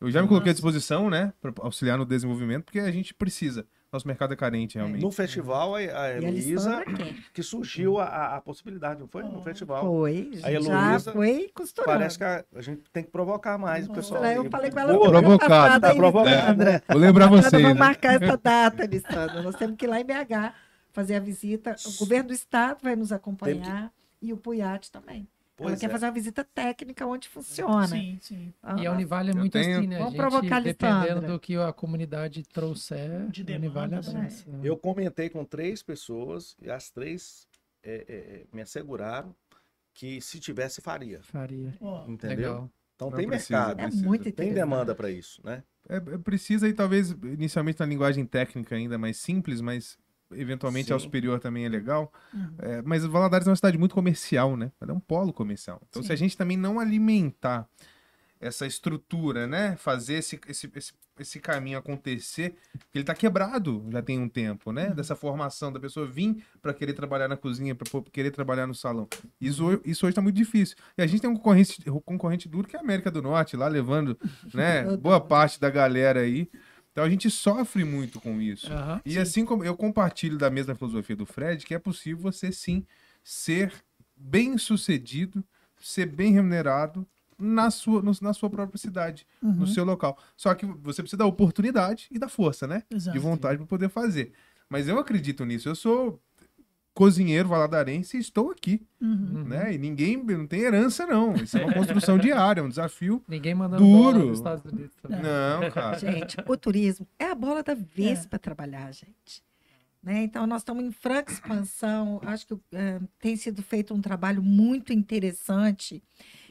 G: Eu já me coloquei à
D: Nossa.
G: disposição, né, para auxiliar no desenvolvimento, porque a gente precisa. Nosso mercado é carente, realmente.
F: No festival, a, a Heloísa, que surgiu a, a- possibilidade, não foi? No festival.
E: Foi,
F: A
E: já
F: Heloísa
E: foi costurando.
F: Parece que a, a gente tem que provocar mais o pessoal.
E: Eu falei com ela semana
G: provocado.
F: Tá provocado,
E: Alessandra?
G: Vou lembrar
E: Nós
G: vocês,
E: vamos
G: né?
E: marcar essa data, Alessandra. Nós temos que ir lá em BH fazer a visita. O governo do estado vai nos acompanhar e o Puyat também. Ela
F: Pois
E: quer
F: é.
E: fazer uma visita técnica onde funciona.
D: Sim, sim.
B: E a Univale é muito
G: tenho-
B: assim, né?
E: Vamos
B: gente,
E: provocar a
B: dependendo do que a comunidade trouxer,
D: De
B: a Univale
D: demandas, né?
F: Eu comentei com três pessoas e as três é, é, é, me asseguraram que se tivesse, faria.
B: Faria.
D: Ó,
F: Entendeu?
B: Legal.
F: Então
G: Não
F: tem
G: precisa,
F: mercado,
E: É
G: precisa.
E: muito
F: tem demanda para isso, né?
G: É, é, precisa e talvez inicialmente na linguagem técnica ainda mais simples, mas eventualmente ao
F: Sim.
G: superior também é legal.
D: Uhum.
G: É, mas Valadares é uma cidade muito comercial, né? Ela é um polo comercial. Então, se a
D: Sim.
G: gente também não alimentar essa estrutura, né? Fazer esse, esse, esse, esse caminho acontecer, ele tá quebrado já tem um tempo, né? Dessa formação da pessoa vir para querer trabalhar na cozinha, para querer trabalhar no salão. Isso, isso hoje tá muito difícil. E a gente tem um concorrente, um concorrente duro que é a América do Norte, lá levando, né? Boa parte da galera aí. Então a gente sofre muito com isso.
B: Aham.
G: E assim como eu compartilho da mesma filosofia do Fred, que é possível você sim ser bem sucedido, ser bem remunerado na sua, no- na sua própria cidade,
D: Uhum.
G: no seu local. Só que você precisa da oportunidade e da força, né?
D: Exato.
G: De vontade para poder fazer. Mas eu acredito nisso. Eu sou cozinheiro valadarense e estou aqui,
D: Uhum.
G: né? E ninguém não tem herança não. Isso é uma construção diária, é um desafio.
B: Ninguém mandando
G: Duro.
B: nos Estados Unidos também.
G: Não, cara.
E: Gente, o turismo é a bola da vez
D: É.
E: para trabalhar, gente. Né? Então, nós estamos em franca expansão. Acho que eh, tem sido feito um trabalho muito interessante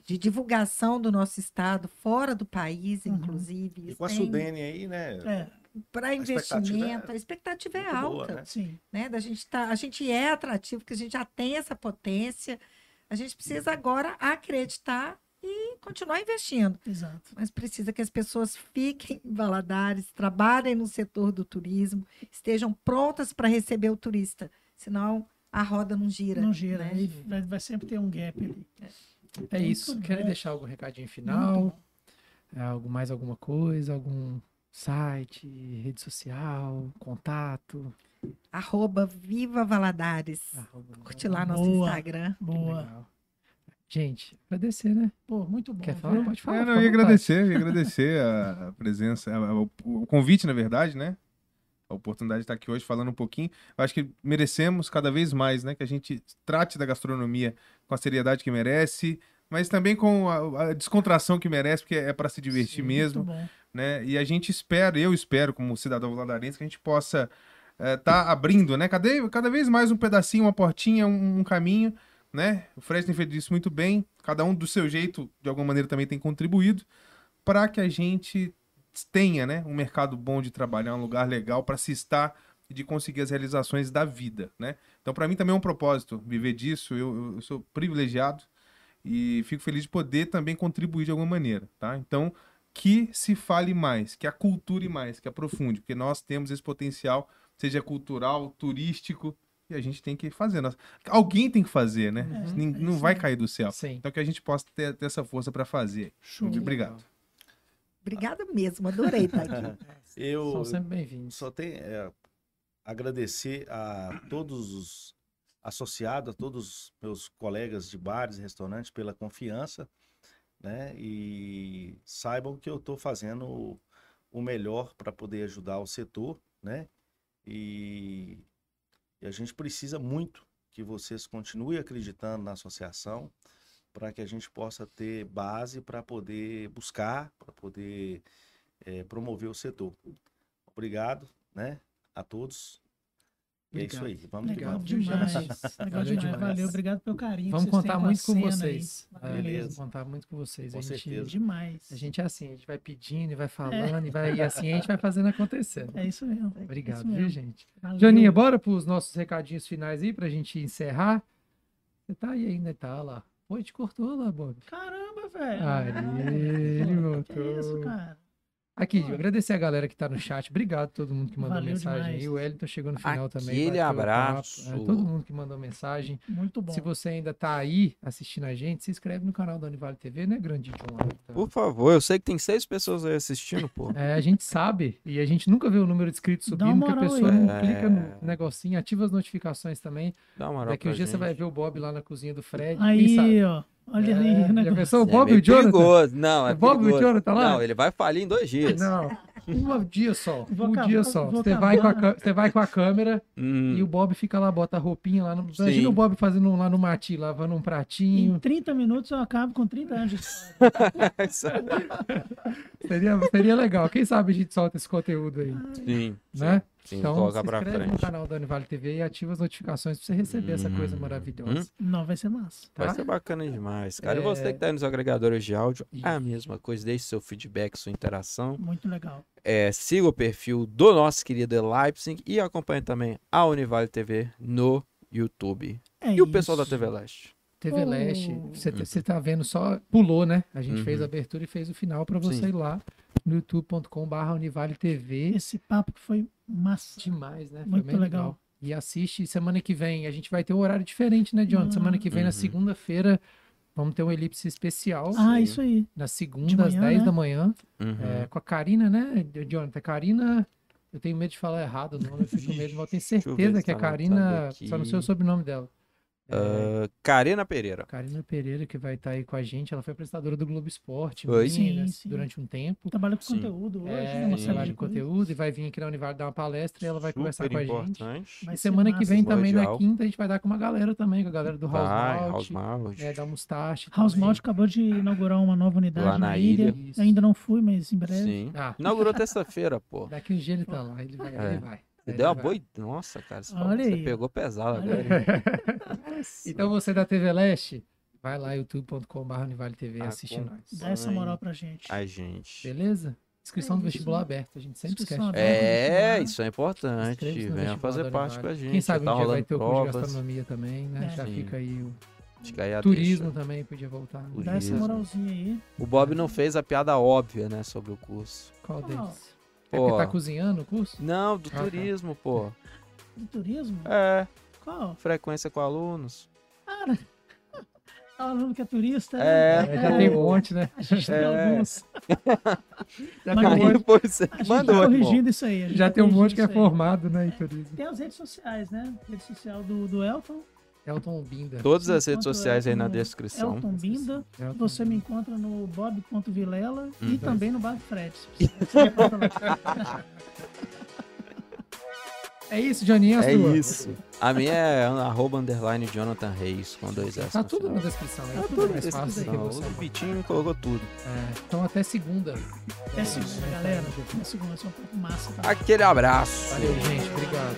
E: de divulgação do nosso estado, fora do país,
D: Uhum.
E: inclusive.
F: E com a Sudene aí, né?
D: É,
E: Para
F: expectativa
E: investimento,
F: é
E: a expectativa é
F: muito boa,
E: alta.
F: né?
D: sim.
E: né? Da gente tá, a gente é atrativo, porque a gente já tem essa potência. A gente precisa agora acreditar e continuar investindo.
D: Exato.
E: Mas precisa que as pessoas fiquem em Valadares, trabalhem no setor do turismo, estejam prontas para receber o turista. Senão a roda não gira.
D: Não gira.
E: né?
D: vai, vai sempre ter um gap ali.
B: É isso.
D: Muito
B: Querem deixar algum recadinho final? É, algo, mais alguma coisa? Algum site, rede social, contato?
E: Arroba Viva Valadares.
B: Arroba-
E: Curte lá nosso
D: Boa.
E: Instagram.
D: Boa.
B: Gente, agradecer, né?
D: Pô, muito bom.
B: Quer falar? Pode falar.
G: É, não, eu ia agradecer, eu ia agradecer a, presença, a- a- o, o convite, na verdade, né? A oportunidade de estar aqui hoje falando um pouquinho. Eu acho que merecemos cada vez mais, né? Que a gente trate da gastronomia com a seriedade que merece, mas também com a, a descontração que merece, porque é para se divertir
B: Sim,
G: mesmo né? E a gente espera, eu espero, como cidadão valadarense, que a gente possa estar abrindo, né? Cada, cada vez mais um pedacinho, uma portinha, um, um caminho, né? O Fred tem feito isso muito bem, cada um do seu jeito, de alguma maneira, também tem contribuído para que a gente tenha, né? Um mercado bom de trabalhar, um lugar legal para se estar e de conseguir as realizações da vida, né? Então, para mim também é um propósito viver disso. Eu, eu- eu sou privilegiado e fico feliz de poder também contribuir de alguma maneira, tá? Então, que se fale mais, que a culture mais, que aprofunde, porque nós temos esse potencial, seja cultural, turístico, e a gente tem que fazer. Nós- Alguém tem que fazer, né?
D: É,
G: Nin-
D: é
G: Não vai cair do céu.
B: Sim.
G: Então que a gente possa ter, ter essa força para fazer.
D: Show.
G: Muito obrigado.
E: Obrigada mesmo, adorei estar aqui.
F: Eu
B: São sempre bem-vindos.
F: só tenho é, agradecer a todos os associados, a todos os meus colegas de bares e restaurantes pela confiança, né? E saibam que eu estou fazendo o- melhor para poder ajudar o setor, né? E, e a gente precisa muito que vocês continuem acreditando na associação para que a gente possa ter base para poder buscar, para poder eh, promover o setor. Obrigado, né, a todos. É isso aí, vamos que
D: Legal demais. Legal
B: Valeu
D: demais.
B: demais.
D: Valeu, obrigado pelo carinho.
B: Vamos
D: que
B: contar
D: a
B: muito com vocês. É,
D: Beleza.
B: vamos contar muito com vocês.
F: Com
B: a gente,
F: certeza.
D: Demais.
B: A gente é assim, a gente vai pedindo e vai falando e, vai, e assim a gente vai fazendo acontecer.
D: É isso mesmo.
B: Obrigado,
D: Isso
B: viu,
D: mesmo.
B: gente?
D: Valeu.
B: Joninha, bora pros nossos recadinhos finais aí pra gente encerrar. Você tá aí ainda, tá lá. A gente cortou lá, Bob.
D: Caramba, velho.
B: Aí, ele
D: Que
B: voltou.
D: isso, cara?
B: Aqui,
D: Pô.
B: agradecer a galera que tá no chat. Obrigado a todo mundo que mandou
D: Valeu
B: mensagem
D: demais.
B: aí. O Wellington chegou no final também.
C: Aquele
B: o papo.
C: abraço.
B: É, todo mundo que mandou mensagem.
D: Muito bom.
B: Se você ainda tá aí assistindo a gente, se inscreve no canal da Univale TV, né, grande John?
C: Por favor, eu sei que tem seis pessoas aí assistindo, pô.
B: É, a gente sabe, e a gente nunca vê o número de inscritos subindo, que a pessoa
C: aí.
B: não clica no
C: É.
B: negocinho, ativa as notificações também.
C: Dá uma moral
B: Daqui um dia você
C: gente.
B: vai ver o Bob lá na cozinha do Fred. quem sabe?
D: Aí, ó. Olha
B: É,
D: ali. o
B: já pensou o
C: É
B: Bob e
C: meio
B: o Jonathan?
C: perigoso. Não, é
B: O Bob e o
C: perigoso.
B: Jonathan lá?
C: Não, ele vai falir em dois dias.
B: Não, um dia só.
D: Vou
B: um
D: acabar-
B: dia só. Você vai, com a, você vai com a câmera
C: Hum,
B: e o Bob fica lá, bota a roupinha lá. No...
C: Sim.
B: Imagina o Bob fazendo lá no mati, lavando um
D: Em
B: pratinho.
D: 30 minutos eu acabo com 30 anos.
B: Seria, seria legal. Quem sabe a gente solta esse conteúdo aí,
C: sim,
B: né?
C: sim,
B: então,
C: coloca
B: se inscreve no canal da Univale TV e ativa as notificações pra você receber essa coisa
C: Hum.
B: maravilhosa.
D: Não, vai ser massa.
C: Vai
B: Tá?
C: ser bacana demais, cara. E
B: É.
C: você que tá aí nos agregadores de áudio, a
B: Isso.
C: mesma coisa. Deixe seu feedback, sua interação.
D: Muito legal.
C: É, siga o perfil do nosso querido Leipzig e acompanhe também a Univale TV no YouTube.
D: É
C: E o pessoal da. TV Leste?
B: TV
D: Oh.
B: Leste, você, tá- você tá vendo só, pulou, né? A gente
C: Uhum.
B: fez a abertura e fez o final pra você
C: Sim.
B: ir lá no youtube.com.br Univale TV.
D: Esse papo que foi massa.
B: Demais, né? Foi
D: Muito
B: bem
D: legal.
B: E assiste semana que vem. A gente vai ter um horário diferente, né, John? Semana que vem, na
C: Uhum.
B: segunda-feira, vamos ter um elipse especial.
D: Ah,
C: Sim.
D: isso aí.
B: Na segunda,
D: De
B: às
D: manhã,
B: 10
D: né?
B: da manhã.
C: Uhum.
B: é, com a Karina, né, Jonathan? Karina. Eu tenho medo de falar errado o nome, eu fico medo, mas eu tenho
C: eu
B: certeza
C: se
B: que a
C: tá
B: Karina. Só não sei o sobrenome dela. É,
C: Ah, Karina Pereira.
B: Karina Pereira, que vai estar aí com a gente. Ela foi apresentadora do Globo Esporte
C: Foi?
B: minha, né,
D: Sim, sim.
B: durante um tempo.
D: Trabalha com
C: Sim.
D: conteúdo hoje,
B: É,
D: né?
C: Sim.
B: trabalha
D: coisas.
B: conteúdo e vai vir aqui na Univale dar uma palestra e ela vai conversar
C: Super
B: com a gente.
D: ser
B: semana que vem também, na quinta, a gente vai dar com uma galera também, com a galera do House
C: Vai,
B: Malt,
C: House Malt.
B: é, da Mustache.
D: House
B: também.
D: Malt acabou de inaugurar uma nova unidade
C: Lá
D: na,
C: na
D: ilha.
B: ilha.
D: Ainda não fui, mas em breve.
C: Sim.
B: Ah,
C: Inaugurou terça-feira, pô.
B: daqui um dia ele tá lá, ele vai,
C: É.
B: ele vai.
C: Você
B: ele
C: deu uma boa. ide- Nossa, cara, você,
D: Olha
C: você pegou pesado
D: Olha
C: agora.
B: Então você da TV Leste, vai lá youtube.com.br Univale TV e assiste
C: Acompanhe.
B: nós.
D: Dá essa moral pra gente.
C: A gente.
B: Beleza? Inscrição
D: É
B: do vestibular aberto, a gente sempre esquece.
C: É, isso é importante. Venha fazer parte com a gente.
B: Quem sabe
C: tá
B: um dia vai ter o curso de gastronomia também, né?
D: É.
B: Já
C: Sim.
B: fica aí o, Turismo
C: deixa.
B: também podia voltar. né?
D: Dá essa moralzinha aí.
C: O Bob não fez a piada óbvia, né, sobre o curso.
B: Qual
D: Qual?
B: deles? É porque
C: Pô.
B: tá cozinhando o curso?
C: Não, do
B: Ah, tá.
C: turismo, pô.
D: Do turismo?
C: É,
D: Qual?
C: frequência com alunos.
D: Cara, é um aluno que é turista.
C: É,
D: né?
B: É, já tem um monte, né?
D: A gente tem
C: É.
D: alguns.
B: Já
D: Mas
B: tem um monte,
D: A gente
C: mandou,
D: tá corrigindo isso aí.
B: já
D: tá
B: tem um monte que é formado, né, em turismo.
D: Tem as redes sociais, né? Rede social do, do Elton.
B: Elton Binda.
C: Todas as redes sociais aí na descrição.
D: Elton Binda.
B: Elton
D: Você me encontra no bob.vilela e
C: Uhum.
D: também no Bar Fred.
B: É isso, Joninha, a
C: É
B: sua.
C: isso. A minha é arroba underline Jonathan Reis com dois S.
B: Tá tudo na descrição?
C: Tá
B: tudo
C: tudo na
B: mais fácil do que
C: descrição.
B: você.
C: O Vitinho colocou tudo.
B: É, então até segunda.
D: Até segunda, galera. Até segunda. É um papo massa. Tá?
C: Aquele abraço.
B: Valeu, gente. Obrigado.